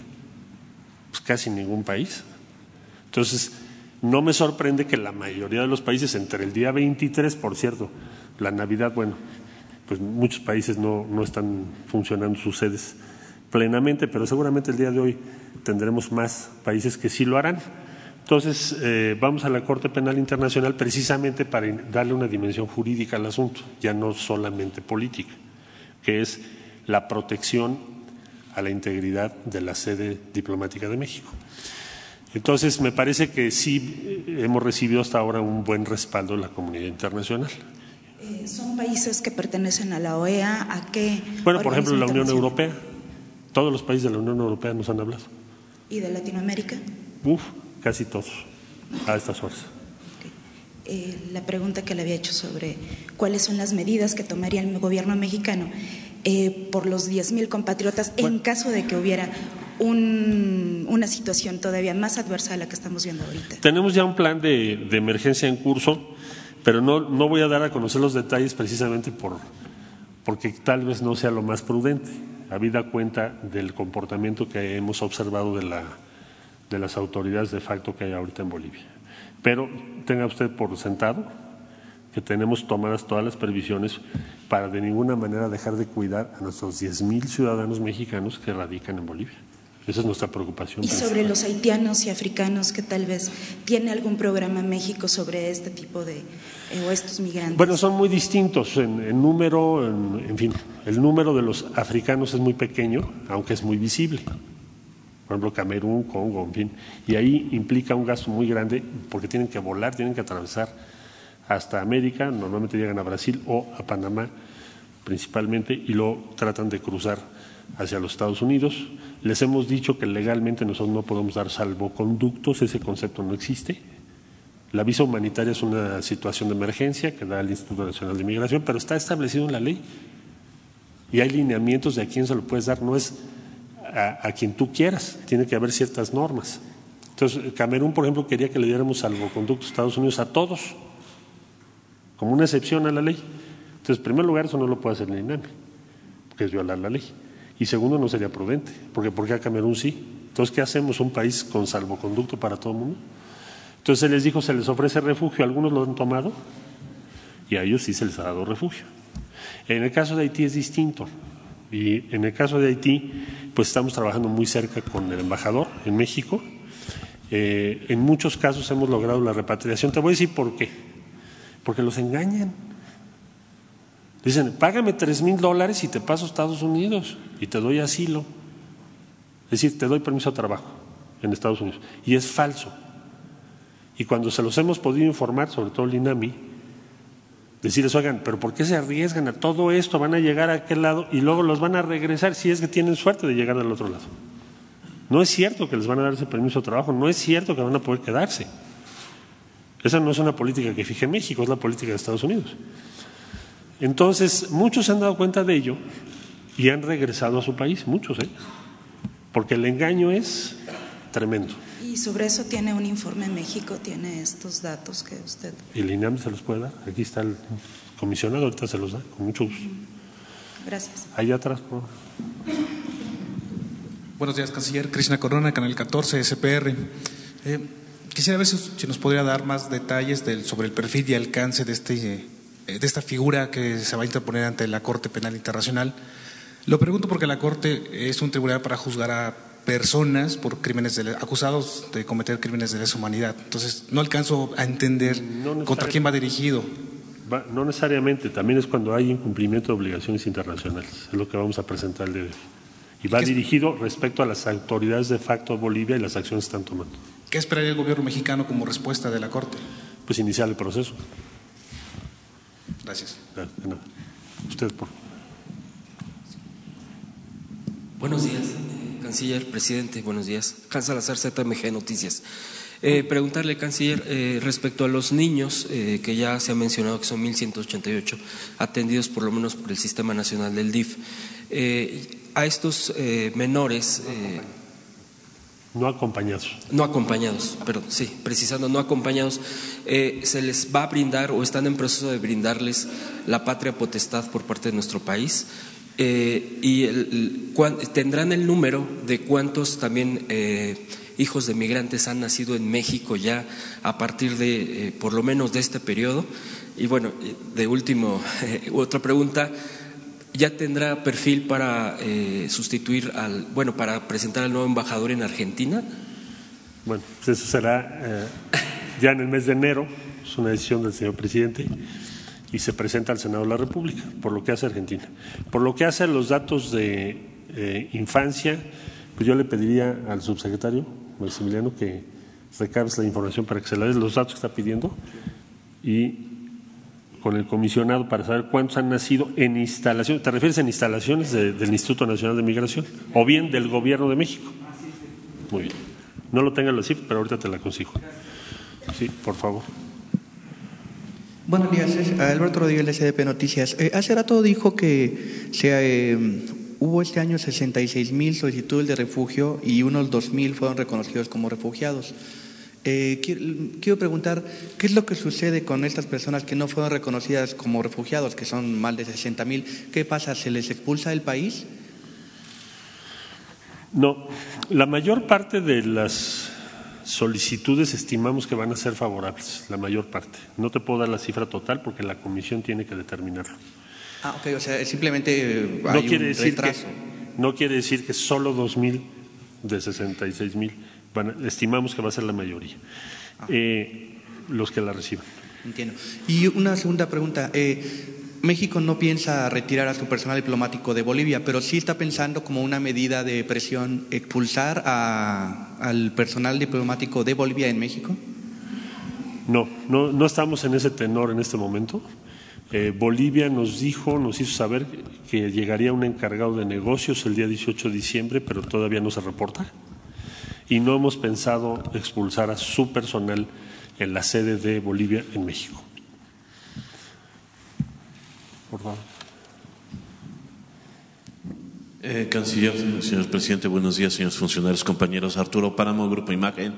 Pues casi ningún país. Entonces, no me sorprende que la mayoría de los países, entre el día 23, por cierto, la Navidad, bueno, pues muchos países no, no están funcionando sus sedes plenamente, pero seguramente el día de hoy tendremos más países que sí lo harán. Entonces, eh, vamos a la Corte Penal Internacional precisamente para darle una dimensión jurídica al asunto, ya no solamente política, que es la protección a la integridad de la sede diplomática de México. Entonces, me parece que sí eh, hemos recibido hasta ahora un buen respaldo de la comunidad internacional. Eh, ¿Son países que pertenecen a la OEA? ¿A qué? Bueno, por ejemplo, la Unión Europea. Todos los países de la Unión Europea nos han hablado. ¿Y de Latinoamérica? Uf, casi todos, a estas horas. Eh, la pregunta que le había hecho sobre cuáles son las medidas que tomaría el gobierno mexicano eh, por los 10.000 compatriotas en caso de que hubiera una situación todavía más adversa a la que estamos viendo ahorita. Tenemos ya un plan de, emergencia en curso, pero no, no, voy a dar a conocer los detalles precisamente por, porque tal vez no sea lo más prudente habida cuenta del comportamiento que hemos observado de, la, de las autoridades de facto que hay ahorita en Bolivia. Pero tenga usted por sentado que tenemos tomadas todas las previsiones para de ninguna manera dejar de cuidar a nuestros 10.000 ciudadanos mexicanos que radican en Bolivia. Esa es nuestra preocupación. Y sobre los haitianos y africanos que tal vez tiene algún programa en México sobre este tipo de eh, o estos migrantes. Bueno, son muy distintos en, número, en, fin, el número de los africanos es muy pequeño, aunque es muy visible. Por ejemplo, Camerún, Congo, en fin, y ahí implica un gasto muy grande porque tienen que volar, tienen que atravesar hasta América, normalmente llegan a Brasil o a Panamá principalmente y luego tratan de cruzar hacia los Estados Unidos. Les hemos dicho que legalmente nosotros no podemos dar salvoconductos, ese concepto no existe. La visa humanitaria es una situación de emergencia que da el Instituto Nacional de Migración, pero está establecido en la ley. Y hay lineamientos de a quién se lo puedes dar, no es a, quien tú quieras, tiene que haber ciertas normas. Entonces, Camerún, por ejemplo, quería que le diéramos salvoconductos a Estados Unidos a todos, como una excepción a la ley. Entonces, en primer lugar, eso no lo puede hacer el INAMI, porque es violar la ley. Y segundo, no sería prudente, porque ¿por qué a Camerún sí? Entonces, ¿qué hacemos? ¿Un país con salvoconducto para todo el mundo? Entonces se les dijo, se les ofrece refugio, algunos lo han tomado y a ellos sí se les ha dado refugio. En el caso de Haití es distinto. Y en el caso de Haití, pues estamos trabajando muy cerca con el embajador en México. Eh, en muchos casos hemos logrado la repatriación. Te voy a decir por qué. Porque los engañan. Dicen, págame tres mil dólares y te paso a Estados Unidos y te doy asilo. Es decir, te doy permiso de trabajo en Estados Unidos. Y es falso. Y cuando se los hemos podido informar, sobre todo el INAMI, decirles, oigan, pero ¿por qué se arriesgan a todo esto? Van a llegar a aquel lado y luego los van a regresar si es que tienen suerte de llegar del otro lado. No es cierto que les van a dar ese permiso de trabajo, no es cierto que van a poder quedarse. Esa no es una política que fije México, es la política de Estados Unidos. Entonces, muchos se han dado cuenta de ello y han regresado a su país, muchos, ¿eh? porque el engaño es tremendo. Y sobre eso tiene un informe en México, tiene estos datos que usted. ¿Y el INAM se los puede dar? Aquí está el comisionado, ahorita se los da, con mucho gusto. Gracias. Allá atrás, por Buenos días, canciller. Krishna Corona, Canal 14, SPR. Eh, quisiera ver si, nos podría dar más detalles del, sobre el perfil y alcance de este eh, de esta figura que se va a interponer ante la Corte Penal Internacional. Lo pregunto porque la Corte es un tribunal para juzgar a personas por crímenes de, acusados de cometer crímenes de lesa humanidad. Entonces, no alcanzo a entender contra quién va dirigido. no necesariamente, también es cuando hay incumplimiento de obligaciones internacionales, es lo que vamos a presentar el día de hoy. Y va dirigido respecto a las autoridades de facto de Bolivia y las acciones que están tomando. ¿Qué esperaría el gobierno mexicano como respuesta de la Corte? Pues iniciar el proceso. Gracias. Usted, por Buenos días, eh, canciller, presidente, buenos días. Hans Salazar, ZMG Noticias. Eh, preguntarle, canciller, eh, respecto a los niños, que ya se ha mencionado que son 1.188, atendidos por lo menos por el Sistema Nacional del DIF, a estos menores no acompañados. No acompañados, perdón, sí, precisando, no acompañados. Eh, ¿Se les va a brindar o están en proceso de brindarles la patria potestad por parte de nuestro país? Eh, y el, tendrán el número de cuántos también eh, hijos de migrantes han nacido en México ya a partir de, por lo menos, de este periodo. Y bueno, de último, [laughs] otra pregunta. ¿Ya tendrá perfil para sustituir al, bueno, para presentar al nuevo embajador en Argentina? Bueno, pues eso será ya en el mes de enero, es una decisión del señor presidente y se presenta al Senado de la República, por lo que hace Argentina. Por lo que hace los datos de eh, infancia, pues yo le pediría al subsecretario Maximiliano que recabes la información para que se la des los datos que está pidiendo y con el comisionado para saber cuántos han nacido en instalaciones, ¿te refieres en instalaciones del Instituto Nacional de Migración o bien del Gobierno de México? Muy bien. No lo tengan la cifra, pero ahorita te la consigo. Sí, por favor. Buenos días, Alberto Rodríguez de SDP Noticias. Eh, hace rato dijo que se, eh, hubo este año 66 mil solicitudes de refugio y unos 2 mil fueron reconocidos como refugiados. Eh, quiero, preguntar, ¿qué es lo que sucede con estas personas que no fueron reconocidas como refugiados, que son más de 60 mil? ¿Qué pasa? ¿Se les expulsa del país? No, la mayor parte de las solicitudes estimamos que van a ser favorables, la mayor parte. No te puedo dar la cifra total porque la comisión tiene que determinarlo. Ah, ok, o sea, simplemente hay no quiere decir Que, no quiere decir que solo 2.000 de 66.000 mil, estimamos que va a ser la mayoría, ah. eh, los que la reciban. Entiendo. Y una segunda pregunta. Eh, México no piensa retirar a su personal diplomático de Bolivia, pero sí está pensando como una medida de presión expulsar al personal diplomático de Bolivia en México. No, no, estamos en ese tenor en este momento. Eh, Bolivia nos dijo, nos hizo saber que llegaría un encargado de negocios el día 18 de diciembre, pero todavía no se reporta. Y no hemos pensado expulsar a su personal en la sede de Bolivia en México. Eh, canciller, señor presidente, buenos días, señores funcionarios, compañeros. Arturo Páramo, Grupo Imagen.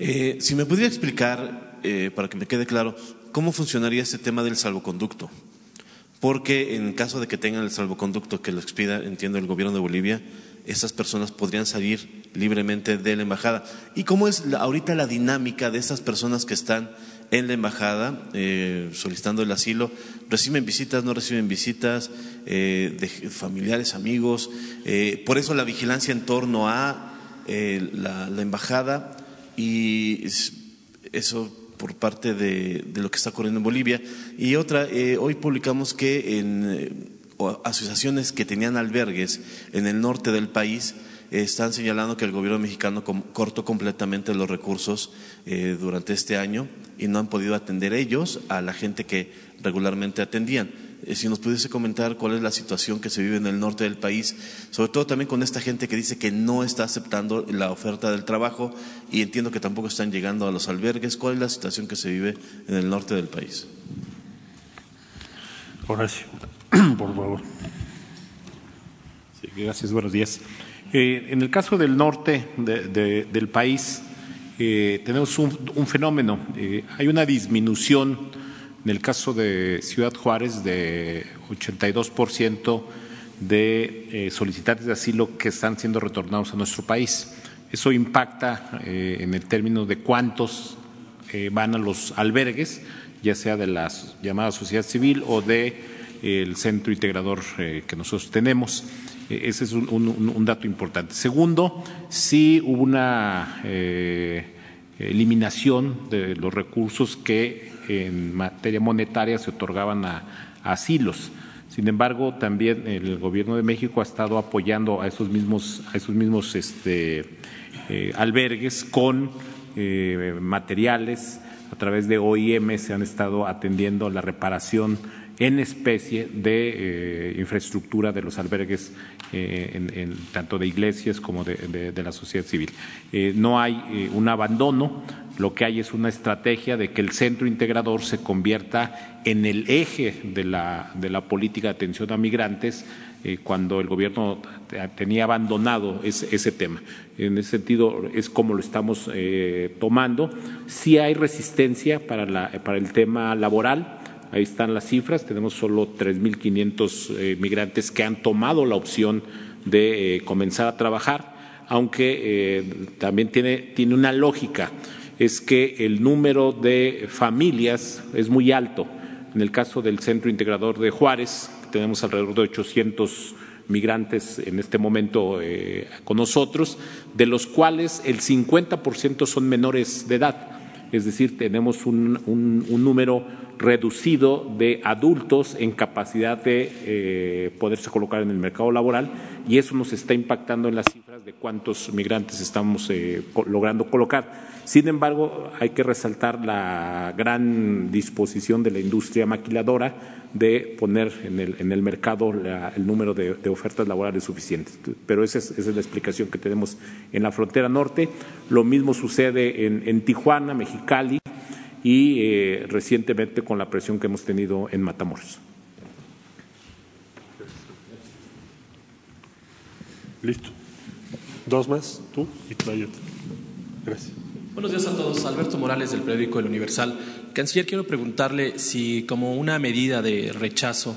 Eh, si me pudiera explicar, eh, para que me quede claro, cómo funcionaría este tema del salvoconducto. Porque en caso de que tengan el salvoconducto que lo expida, entiendo, el gobierno de Bolivia, esas personas podrían salir libremente de la embajada. ¿Y cómo es ahorita la dinámica de esas personas que están en la embajada eh, solicitando el asilo. Reciben visitas, no reciben visitas eh, de familiares, amigos. Eh, por eso la vigilancia en torno a la, embajada y eso por parte de, de, lo que está ocurriendo en Bolivia. Y otra, hoy publicamos que en asociaciones que tenían albergues en el norte del país, están señalando que el gobierno mexicano cortó completamente los recursos durante este año y no han podido atender ellos a la gente que regularmente atendían. Eh, si nos pudiese comentar cuál es la situación que se vive en el norte del país, sobre todo también con esta gente que dice que no está aceptando la oferta del trabajo y entiendo que tampoco están llegando a los albergues, ¿cuál es la situación que se vive en el norte del país? Horacio, [clears throat] por favor. Sí, gracias, buenos días. Eh, en el caso del norte del país, eh, tenemos un, fenómeno. Eh, hay una disminución en el caso de Ciudad Juárez de 82% de eh, solicitantes de asilo que están siendo retornados a nuestro país. Eso impacta en el término de cuántos van a los albergues, ya sea de la llamada sociedad civil o de el centro integrador que nosotros tenemos. E-, ese es un, dato importante. Segundo, sí hubo una eh, eliminación de los recursos que en materia monetaria se otorgaban a, asilos. Sin embargo, también el Gobierno de México ha estado apoyando a esos mismos, a esos mismos este, eh, albergues con eh, materiales. A través de OIM se han estado atendiendo la reparación en especie de eh, infraestructura de los albergues, eh, tanto de iglesias como de, la sociedad civil. Eh, no hay un abandono, lo que hay es una estrategia de que el centro integrador se convierta en el eje de la, de la política de atención a migrantes cuando el gobierno tenía abandonado ese, ese, tema. En ese sentido es como lo estamos tomando. Sí hay resistencia para, la, para el tema laboral ahí están las cifras, tenemos solo 3.500 eh, migrantes que han tomado la opción de eh, comenzar a trabajar, aunque eh, también tiene, tiene una lógica, es que el número de familias es muy alto. En el caso del Centro Integrador de Juárez, tenemos alrededor de 800 migrantes en este momento con nosotros, de los cuales el 50% son menores de edad. Es decir, tenemos un, un número reducido de adultos en capacidad de eh, poderse colocar en el mercado laboral y eso nos está impactando en las cifras de cuántos migrantes estamos eh, logrando colocar. Sin embargo, hay que resaltar la gran disposición de la industria maquiladora de poner en el, en el mercado la, el número de, ofertas laborales suficientes. Pero esa es, es, la explicación que tenemos en la frontera norte. Lo mismo sucede en, en Tijuana, Mexicali y eh, recientemente con la presión que hemos tenido en Matamoros. Listo. Dos más, tú y tú. Gracias. Buenos días a todos. Alberto Morales del periódico El Universal. Canciller, quiero preguntarle si como una medida de rechazo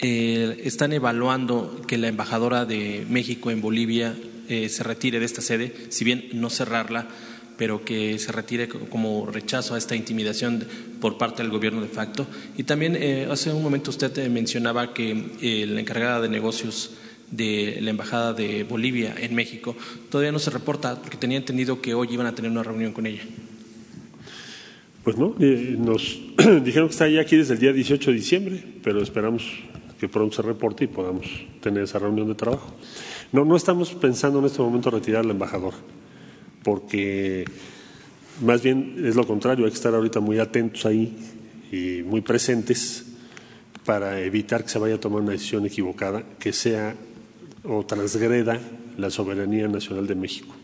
eh, están evaluando que la embajadora de México en Bolivia eh, se retire de esta sede, si bien no cerrarla, pero que se retire como rechazo a esta intimidación por parte del gobierno de facto. Y también eh, hace un momento usted mencionaba que eh, la encargada de negocios de la Embajada de Bolivia en México todavía no se reporta, porque tenía entendido que hoy iban a tener una reunión con ella. Pues no, eh, nos [clears throat] dijeron que está ya aquí desde el día 18 de diciembre, pero esperamos que pronto se reporte y podamos tener esa reunión de trabajo. No, no estamos pensando en este momento retirar al embajador porque más bien es lo contrario, hay que estar ahorita muy atentos ahí y muy presentes para evitar que se vaya a tomar una decisión equivocada que sea o transgreda la soberanía nacional de México.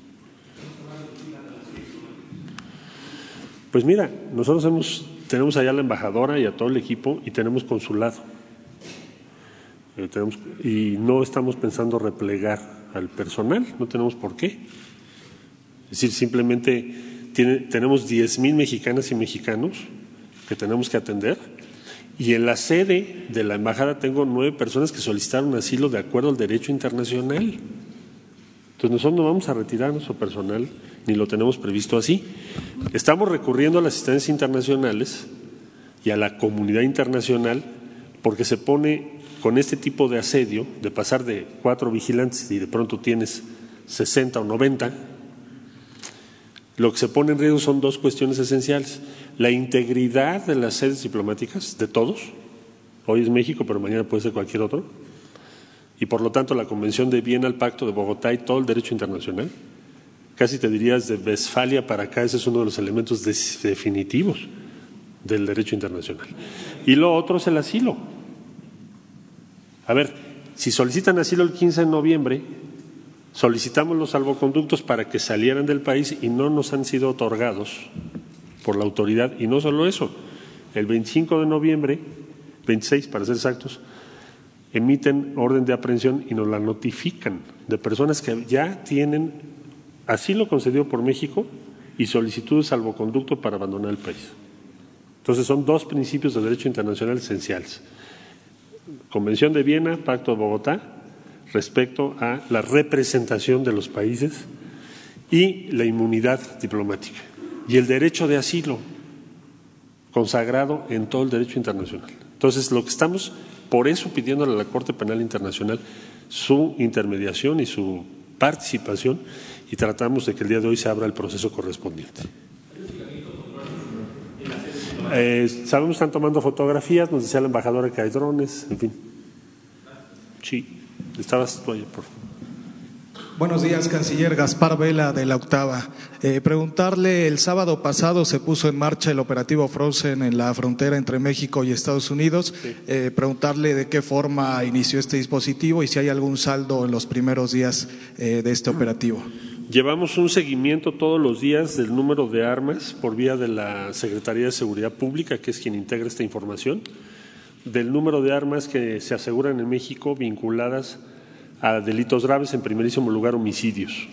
Pues mira, nosotros hemos, tenemos allá a la embajadora y a todo el equipo y tenemos consulado. Eh, y no estamos pensando replegar al personal, no tenemos por qué. Es decir, simplemente tenemos 10 mil mexicanas y mexicanos que tenemos que atender y en la sede de la embajada tengo nueve personas que solicitaron asilo de acuerdo al derecho internacional. Entonces nosotros no vamos a retirar nuestro personal ni lo tenemos previsto así. Estamos recurriendo a las instancias internacionales y a la comunidad internacional porque se pone con este tipo de asedio, de pasar de cuatro vigilantes y de pronto tienes 60 o 90, lo que se pone en riesgo son dos cuestiones esenciales. La integridad de las sedes diplomáticas, de todos. Hoy es México, pero mañana puede ser cualquier otro. Y por lo tanto, la Convención de Viena, el Pacto de Bogotá y todo el derecho internacional. Casi te dirías de Westfalia para acá, ese es uno de los elementos definitivos del derecho internacional. Y lo otro es el asilo. A ver, si solicitan asilo el 15 de noviembre, Solicitamos los salvoconductos para que salieran del país y no nos han sido otorgados por la autoridad. Y no solo eso, el 25 de noviembre, 26 para ser exactos, emiten orden de aprehensión y nos la notifican de personas que ya tienen asilo concedido por México y solicitud de salvoconducto para abandonar el país. Entonces son dos principios de derecho internacional esenciales. Convención de Viena, Pacto de Bogotá respecto a la representación de los países y la inmunidad diplomática y el derecho de asilo consagrado en todo el derecho internacional. Entonces, lo que estamos por eso pidiéndole a la Corte Penal Internacional su intermediación y su participación y tratamos de que el día de hoy se abra el proceso correspondiente. Eh, sabemos que están tomando fotografías, nos decía la embajadora que hay drones, en fin. Sí. Estabas tú por Buenos días, canciller Gaspar Vela de la Octava. Eh, preguntarle, el sábado pasado se puso en marcha el operativo Frozen en la frontera entre México y Estados Unidos. Sí. Eh, preguntarle de qué forma inició este dispositivo y si hay algún saldo en los primeros días eh, de este operativo. Llevamos un seguimiento todos los días del número de armas por vía de la Secretaría de Seguridad Pública, que es quien integra esta información del número de armas que se aseguran en México vinculadas a delitos graves, en primerísimo lugar homicidios.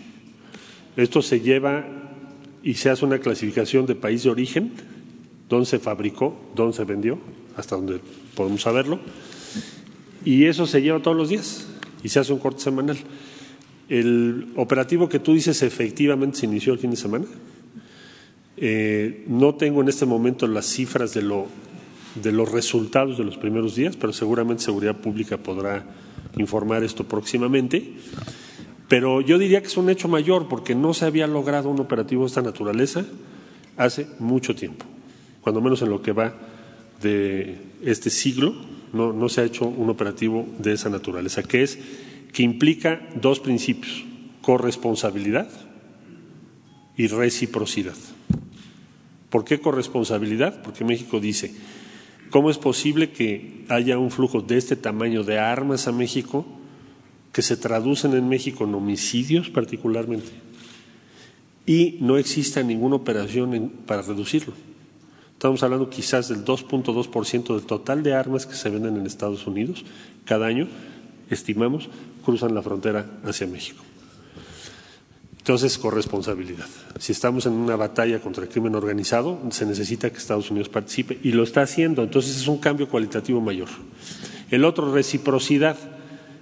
Esto se lleva y se hace una clasificación de país de origen, dónde se fabricó, dónde se vendió, hasta donde podemos saberlo. Y eso se lleva todos los días y se hace un corte semanal. El operativo que tú dices efectivamente se inició el fin de semana. Eh, no tengo en este momento las cifras de, lo, de los resultados de los primeros días, pero seguramente Seguridad Pública podrá informar esto próximamente. Pero yo diría que es un hecho mayor porque no se había logrado un operativo de esta naturaleza hace mucho tiempo, cuando menos en lo que va de este siglo, no, no se ha hecho un operativo de esa naturaleza, que es que implica dos principios, corresponsabilidad y reciprocidad. ¿Por qué corresponsabilidad? Porque México dice, ¿cómo es posible que haya un flujo de este tamaño de armas a México que se traducen en México en homicidios particularmente y no exista ninguna operación para reducirlo? Estamos hablando quizás del 2.2% del total de armas que se venden en Estados Unidos cada año, estimamos, cruzan la frontera hacia México. Entonces, corresponsabilidad. Si estamos en una batalla contra el crimen organizado, se necesita que Estados Unidos participe y lo está haciendo. Entonces, es un cambio cualitativo mayor. El otro, reciprocidad.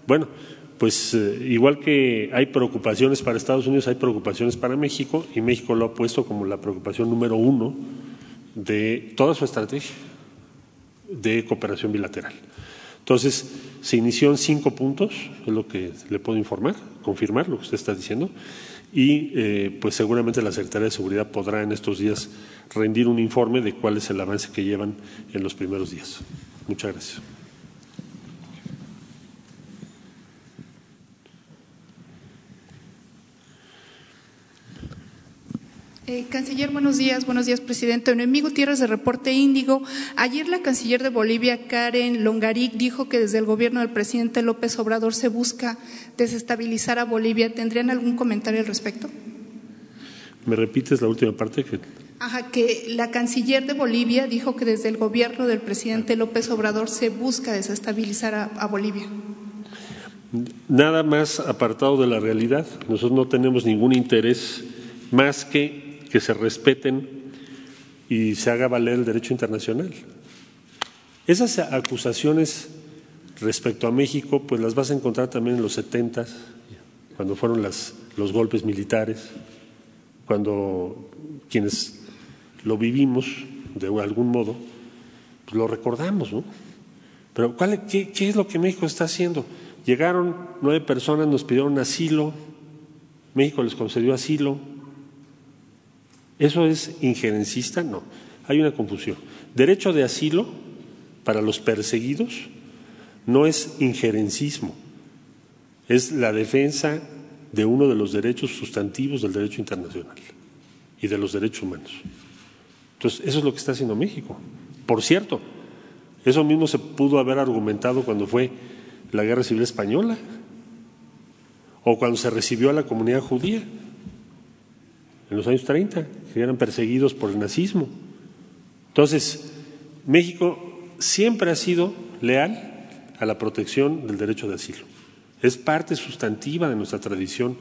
Bueno, pues eh, igual que hay preocupaciones para Estados Unidos, hay preocupaciones para México y México lo ha puesto como la preocupación número uno de toda su estrategia de cooperación bilateral. Entonces, se inició en cinco puntos, es lo que le puedo informar, confirmar lo que usted está diciendo y eh, pues seguramente la Secretaría de Seguridad podrá en estos días rendir un informe de cuál es el avance que llevan en los primeros días. Muchas gracias. Eh, canciller, buenos días. Buenos días, presidente. Enemigo Gutiérrez de Reporte Índigo. Ayer la canciller de Bolivia, Karen Longaric, dijo que desde el gobierno del presidente López Obrador se busca desestabilizar a Bolivia. ¿Tendrían algún comentario al respecto? ¿Me repites la última parte? Que... Ajá, que la canciller de Bolivia dijo que desde el gobierno del presidente López Obrador se busca desestabilizar a, a Bolivia. Nada más apartado de la realidad. Nosotros no tenemos ningún interés más que que se respeten y se haga valer el derecho internacional. Esas acusaciones respecto a México, pues las vas a encontrar también en los setentas, cuando fueron las, los golpes militares, cuando quienes lo vivimos de algún modo, pues lo recordamos, ¿no? Pero ¿cuál, qué, ¿qué es lo que México está haciendo? Llegaron nueve personas, nos pidieron asilo, México les concedió asilo, ¿Eso es injerencista? No. Hay una confusión. Derecho de asilo para los perseguidos no es injerencismo, es la defensa de uno de los derechos sustantivos del derecho internacional y de los derechos humanos. Entonces, eso es lo que está haciendo México. Por cierto, eso mismo se pudo haber argumentado cuando fue la Guerra Civil Española o cuando se recibió a la comunidad judía en los años 30, que eran perseguidos por el nazismo. Entonces, México siempre ha sido leal a la protección del derecho de asilo. Es parte sustantiva de nuestra tradición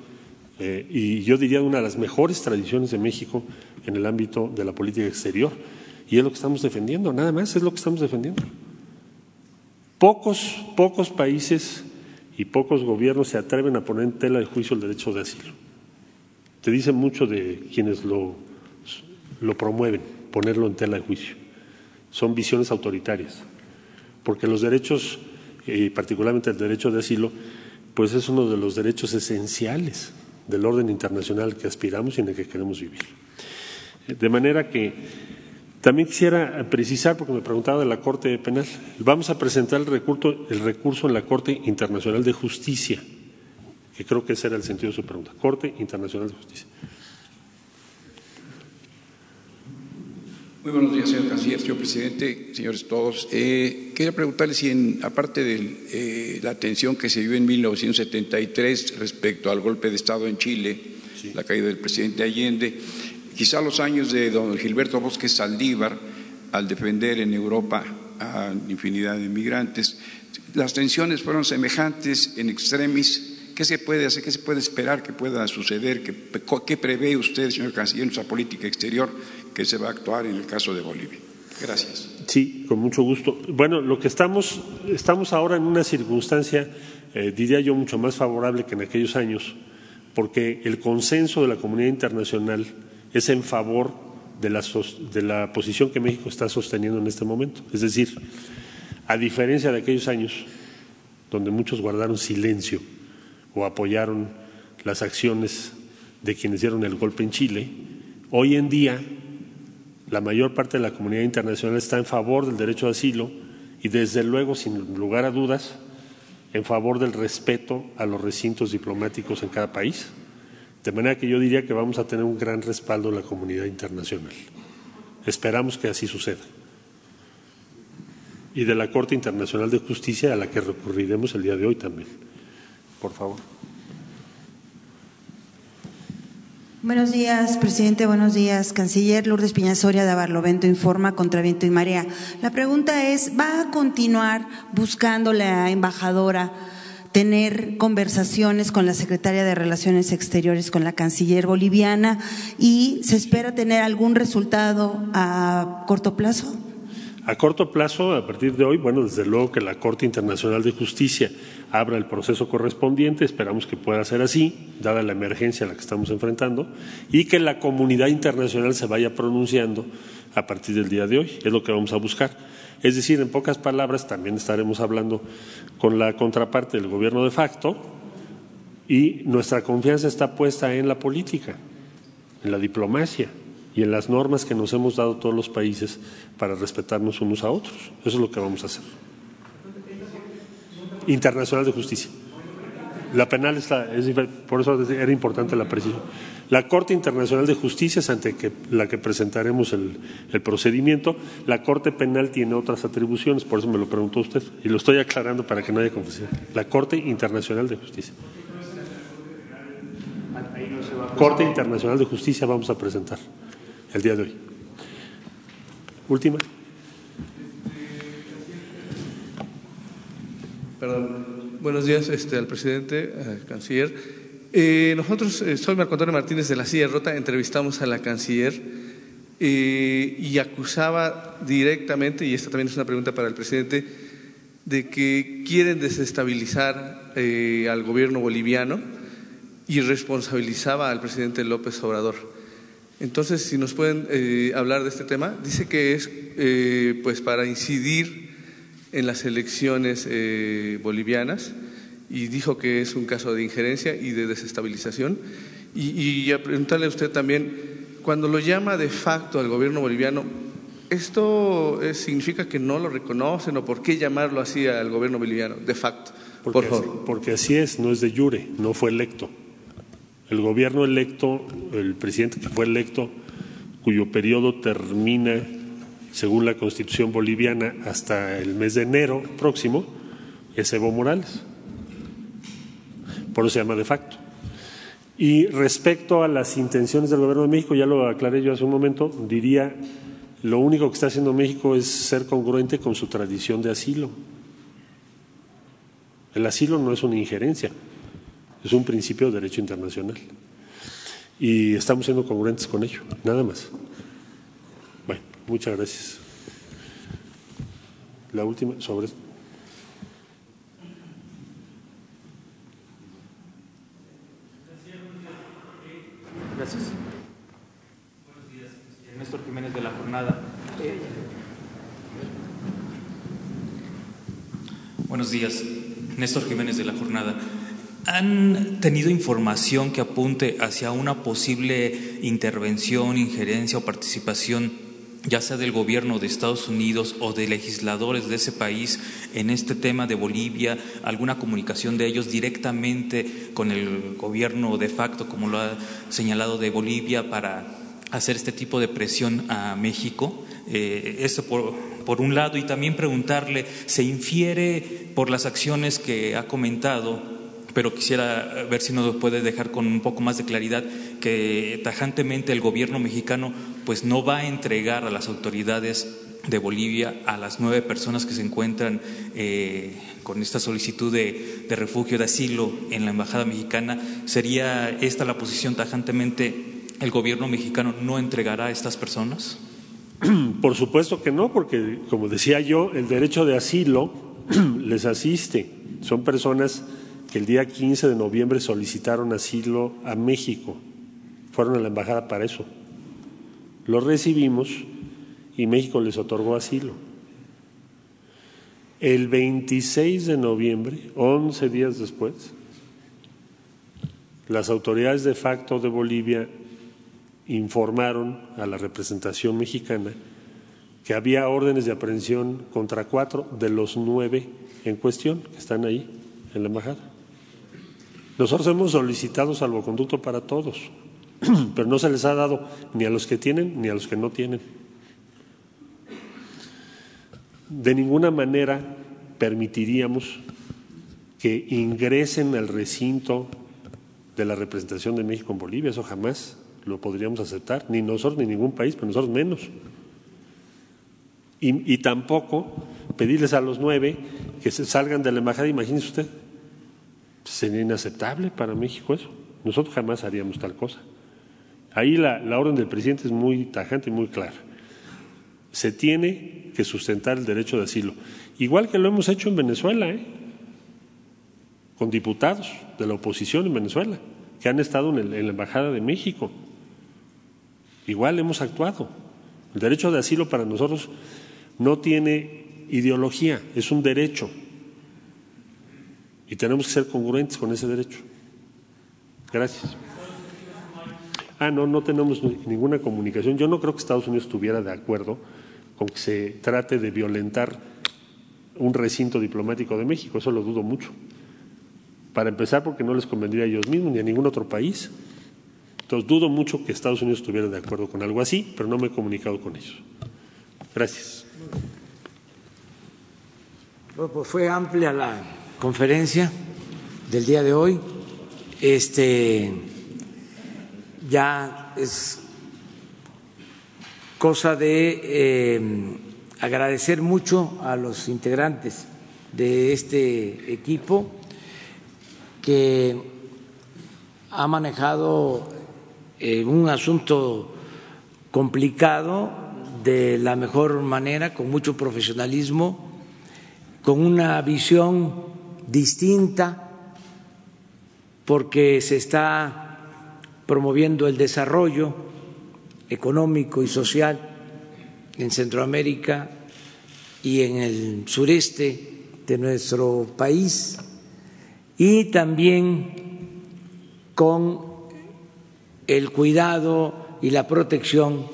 eh, y yo diría una de las mejores tradiciones de México en el ámbito de la política exterior. Y es lo que estamos defendiendo, nada más es lo que estamos defendiendo. Pocos, pocos países y pocos gobiernos se atreven a poner en tela de juicio el derecho de asilo te dice mucho de quienes lo, lo promueven, ponerlo en tela de juicio. Son visiones autoritarias, porque los derechos, y particularmente el derecho de asilo, pues es uno de los derechos esenciales del orden internacional que aspiramos y en el que queremos vivir. De manera que también quisiera precisar, porque me preguntaba de la Corte Penal, vamos a presentar el recurso, el recurso en la Corte Internacional de Justicia que creo que ese era el sentido de su pregunta. Corte Internacional de Justicia. Muy buenos días, señor canciller, señor presidente, señores todos. Eh, quería preguntarle si, en, aparte de eh, la tensión que se vivió en 1973 respecto al golpe de Estado en Chile, la caída del presidente Allende, quizá los años de don Gilberto Bosque Saldívar, al defender en Europa a infinidad de inmigrantes, las tensiones fueron semejantes en extremis ¿Qué se puede hacer? ¿Qué se puede esperar que pueda suceder? ¿Qué, prevé usted, señor canciller, en nuestra política exterior que se va a actuar en el caso de Bolivia? Gracias. Sí, con mucho gusto. Bueno, lo que estamos, estamos ahora en una circunstancia, eh, diría yo, mucho más favorable que en aquellos años, porque el consenso de la comunidad internacional es en favor de la, de la posición que México está sosteniendo en este momento. Es decir, a diferencia de aquellos años donde muchos guardaron silencio o apoyaron las acciones de quienes dieron el golpe en Chile, hoy en día la mayor parte de la comunidad internacional está en favor del derecho de asilo y desde luego, sin lugar a dudas, en favor del respeto a los recintos diplomáticos en cada país. De manera que yo diría que vamos a tener un gran respaldo de la comunidad internacional. Esperamos que así suceda. Y de la Corte Internacional de Justicia a la que recurriremos el día de hoy también. Por favor. Buenos días, presidente. Buenos días, canciller. Lourdes Piñasoria de Barlovento informa contra viento y marea. La pregunta es, ¿va a continuar buscando la embajadora tener conversaciones con la secretaria de Relaciones Exteriores, con la canciller boliviana y se espera tener algún resultado a corto plazo? A corto plazo, a partir de hoy, bueno, desde luego que la Corte Internacional de Justicia abra el proceso correspondiente, esperamos que pueda ser así, dada la emergencia a la que estamos enfrentando, y que la comunidad internacional se vaya pronunciando a partir del día de hoy, es lo que vamos a buscar. Es decir, en pocas palabras, también estaremos hablando con la contraparte del gobierno de facto y nuestra confianza está puesta en la política, en la diplomacia y en las normas que nos hemos dado todos los países para respetarnos unos a otros. Eso es lo que vamos a hacer. Internacional de Justicia. La penal está, es, por eso era importante la precisión. La Corte Internacional de Justicia es ante que, la que presentaremos el, procedimiento. La Corte Penal tiene otras atribuciones, por eso me lo preguntó usted, y lo estoy aclarando para que no haya confusión. La Corte Internacional de Justicia. Corte Internacional de Justicia vamos a presentar el día de hoy. Última. Perdón. Buenos días este, al presidente, al canciller. Eh, nosotros, eh, soy Marco Antonio Martínez de la Silla Rota, entrevistamos a la canciller eh, y acusaba directamente, y esta también es una pregunta para el presidente, de que quieren desestabilizar al gobierno boliviano y responsabilizaba al presidente López Obrador. Entonces, si nos pueden hablar de este tema, dice que es pues para incidir en las elecciones bolivianas y dijo que es un caso de injerencia y de desestabilización. Y, a preguntarle a usted también, cuando lo llama de facto al gobierno boliviano, ¿esto significa que no lo reconocen o por qué llamarlo así al gobierno boliviano, de facto? Porque por favor. Así, porque así es, no es de jure, no fue electo. El gobierno electo, el presidente que fue electo, cuyo periodo termina, según la constitución boliviana, hasta el mes de enero próximo, es Evo Morales por eso se llama de facto. Y respecto a las intenciones del Gobierno de México, ya lo aclaré yo hace un momento, diría, lo único que está haciendo México es ser congruente con su tradición de asilo. El asilo no es una injerencia, es un principio de derecho internacional. Y estamos siendo congruentes con ello, nada más. Muchas gracias. La última sobre esto. Gracias. Buenos días, Néstor Jiménez de la Jornada. Buenos días, Néstor Jiménez de la Jornada. ¿Han tenido información que apunte hacia una posible intervención, injerencia o participación, ya sea del gobierno de Estados Unidos o de legisladores de ese país, en este tema de Bolivia? ¿Alguna comunicación de ellos directamente con el gobierno de facto, como lo ha señalado de Bolivia, para hacer este tipo de presión a México? Eh, eso por, por un lado, y también preguntarle, ¿se infiere por las acciones que ha comentado? Pero quisiera ver si nos puede dejar con un poco más de claridad que tajantemente el gobierno mexicano pues no va a entregar a las autoridades de Bolivia a las nueve personas que se encuentran eh, con esta solicitud de, de, refugio, de asilo en la Embajada Mexicana. ¿Sería esta la posición tajantemente? ¿El gobierno mexicano no entregará a estas personas? [clears throat] Por supuesto que no, porque como decía yo, el derecho de asilo [clears throat] les asiste. Son personas que el día 15 de noviembre solicitaron asilo a México. Fueron a la embajada para eso. Lo recibimos y México les otorgó asilo. El 26 de noviembre, 11 días después, las autoridades de facto de Bolivia informaron a la representación mexicana que había órdenes de aprehensión contra cuatro de los nueve en cuestión que están ahí en la embajada. Nosotros hemos solicitado salvoconducto para todos, [clears throat] pero no se les ha dado ni a los que tienen ni a los que no tienen. De ninguna manera permitiríamos que ingresen al recinto de la representación de México en Bolivia, eso jamás lo podríamos aceptar, ni nosotros ni ningún país, pero nosotros menos. Y, y, tampoco pedirles a los nueve que se salgan de la embajada, imagínese usted, sería inaceptable para México eso. Nosotros jamás haríamos tal cosa. Ahí la, la orden del presidente es muy tajante y muy clara. Se tiene que sustentar el derecho de asilo, igual que lo hemos hecho en Venezuela, ¿eh? con diputados de la oposición en Venezuela, que han estado en, en la Embajada de México. Igual hemos actuado. El derecho de asilo para nosotros no tiene ideología, es un derecho. Y tenemos que ser congruentes con ese derecho. Gracias. Ah, no, no tenemos ninguna comunicación. Yo no creo que Estados Unidos estuviera de acuerdo con que se trate de violentar un recinto diplomático de México. Eso lo dudo mucho. Para empezar, porque no les convendría a ellos mismos ni a ningún otro país. Entonces, dudo mucho que Estados Unidos estuviera de acuerdo con algo así, pero no me he comunicado con ellos. Gracias. Bueno, pues fue amplia la conferencia del día de hoy. Este ya es cosa de eh, agradecer mucho a los integrantes de este equipo que ha manejado eh, un asunto complicado de la mejor manera, con mucho profesionalismo, con una visión distinta, porque se está promoviendo el desarrollo económico y social en Centroamérica y en el sureste de nuestro país y también con el cuidado y la protección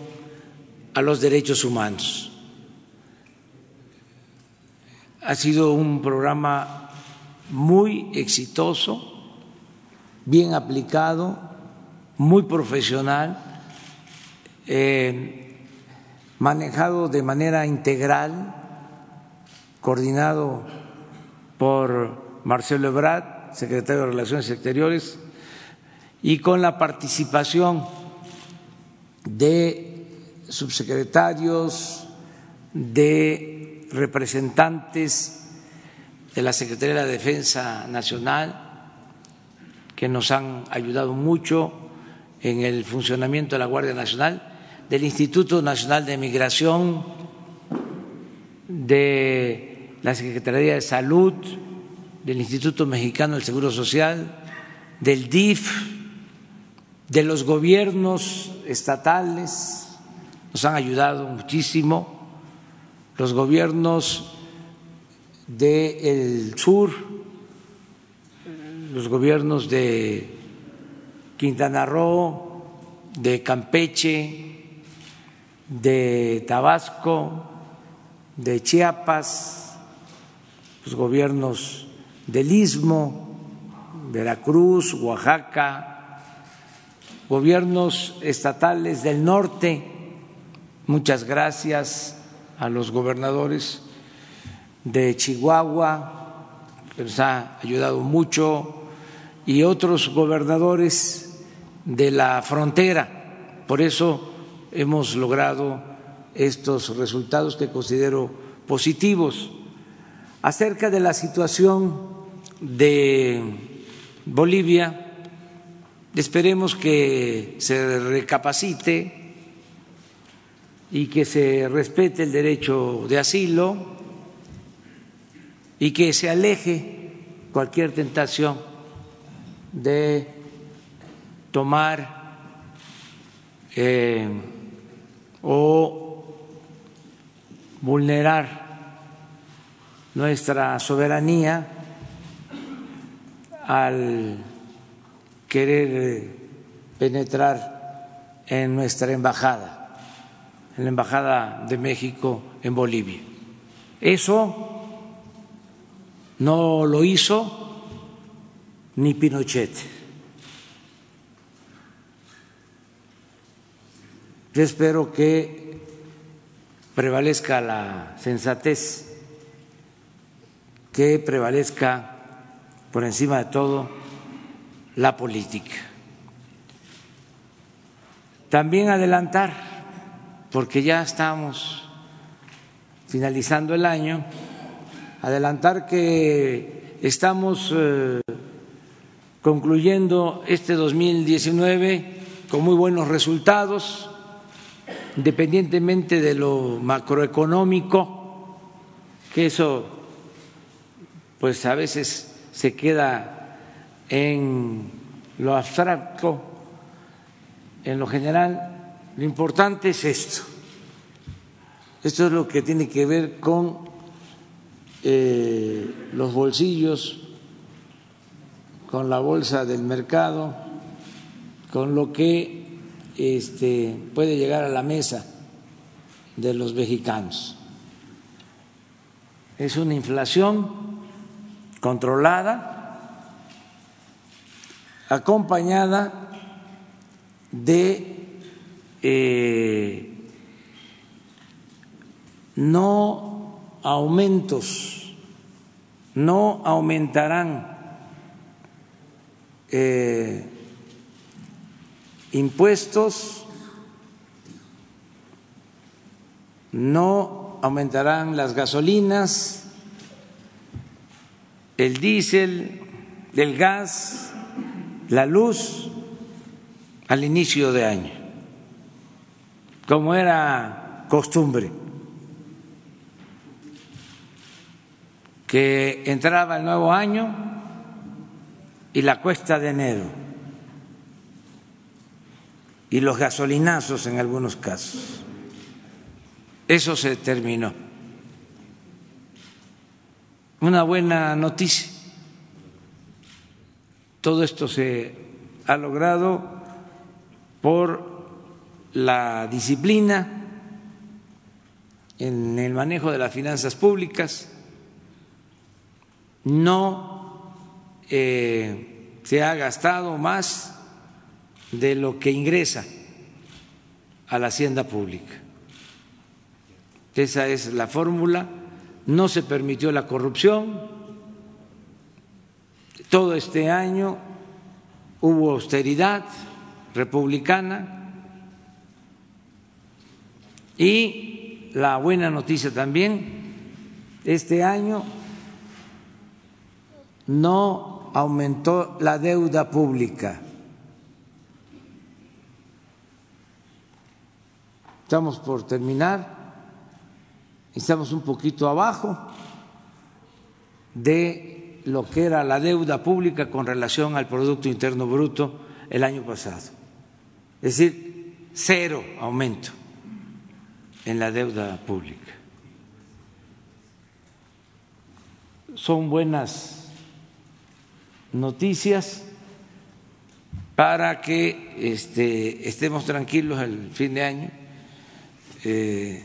a los derechos humanos. Ha sido un programa muy exitoso, bien aplicado, muy profesional, eh, manejado de manera integral, coordinado por Marcelo Ebrard, secretario de Relaciones Exteriores, y con la participación de subsecretarios, de representantes de la Secretaría de Defensa Nacional, que nos han ayudado mucho en el funcionamiento de la Guardia Nacional, del Instituto Nacional de Migración, de la Secretaría de Salud, del Instituto Mexicano del Seguro Social, del DIF, de los gobiernos estatales, nos han ayudado muchísimo, los gobiernos del sur, los gobiernos de Quintana Roo, de Campeche, de Tabasco, de Chiapas, los gobiernos del Istmo, Veracruz, Oaxaca, gobiernos estatales del norte, muchas gracias a los gobernadores de Chihuahua, que nos ha ayudado mucho, y otros gobernadores de la frontera. Por eso hemos logrado estos resultados que considero positivos. Acerca de la situación de Bolivia, Esperemos que se recapacite y que se respete el derecho de asilo y que se aleje cualquier tentación de tomar eh, o vulnerar nuestra soberanía al querer penetrar en nuestra embajada, en la embajada de México en Bolivia. Eso no lo hizo ni Pinochet. Yo espero que prevalezca la sensatez, que prevalezca por encima de todo la política. También adelantar, porque ya estamos finalizando el año, adelantar que estamos eh, concluyendo este 2019 con muy buenos resultados, independientemente de lo macroeconómico, que eso pues a veces se queda en lo abstracto, en lo general, lo importante es esto. Esto es lo que tiene que ver con eh, los bolsillos, con la bolsa del mercado, con lo que este, puede llegar a la mesa de los mexicanos. Es una inflación controlada, acompañada de eh, no aumentos no aumentarán eh, impuestos, no aumentarán las gasolinas, el diésel, el gas, la luz al inicio de año, como era costumbre. Que entraba el nuevo año y la cuesta de enero y los gasolinazos en algunos casos. Eso se terminó. Una buena noticia. Todo esto se ha logrado por la disciplina en el manejo de las finanzas públicas no eh, se ha gastado más de lo que ingresa a la hacienda pública. Esa es la fórmula. No se permitió la corrupción. Todo este año hubo austeridad republicana y la buena noticia también, este año no aumentó la deuda pública. Estamos por terminar, estamos un poquito abajo de lo que era la deuda pública con relación al Producto Interno Bruto el año pasado. Es decir, cero aumento en la deuda pública. Son buenas noticias para que este, estemos tranquilos el fin de año eh,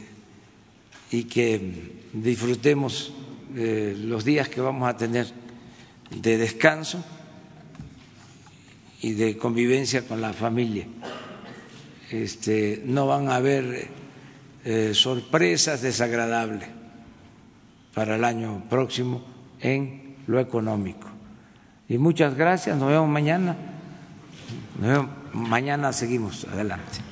y que disfrutemos eh, los días que vamos a tener de descanso y de convivencia con la familia. Este, no van a haber eh, sorpresas desagradables para el año próximo en lo económico. Y muchas gracias, nos vemos mañana. Mañana seguimos adelante.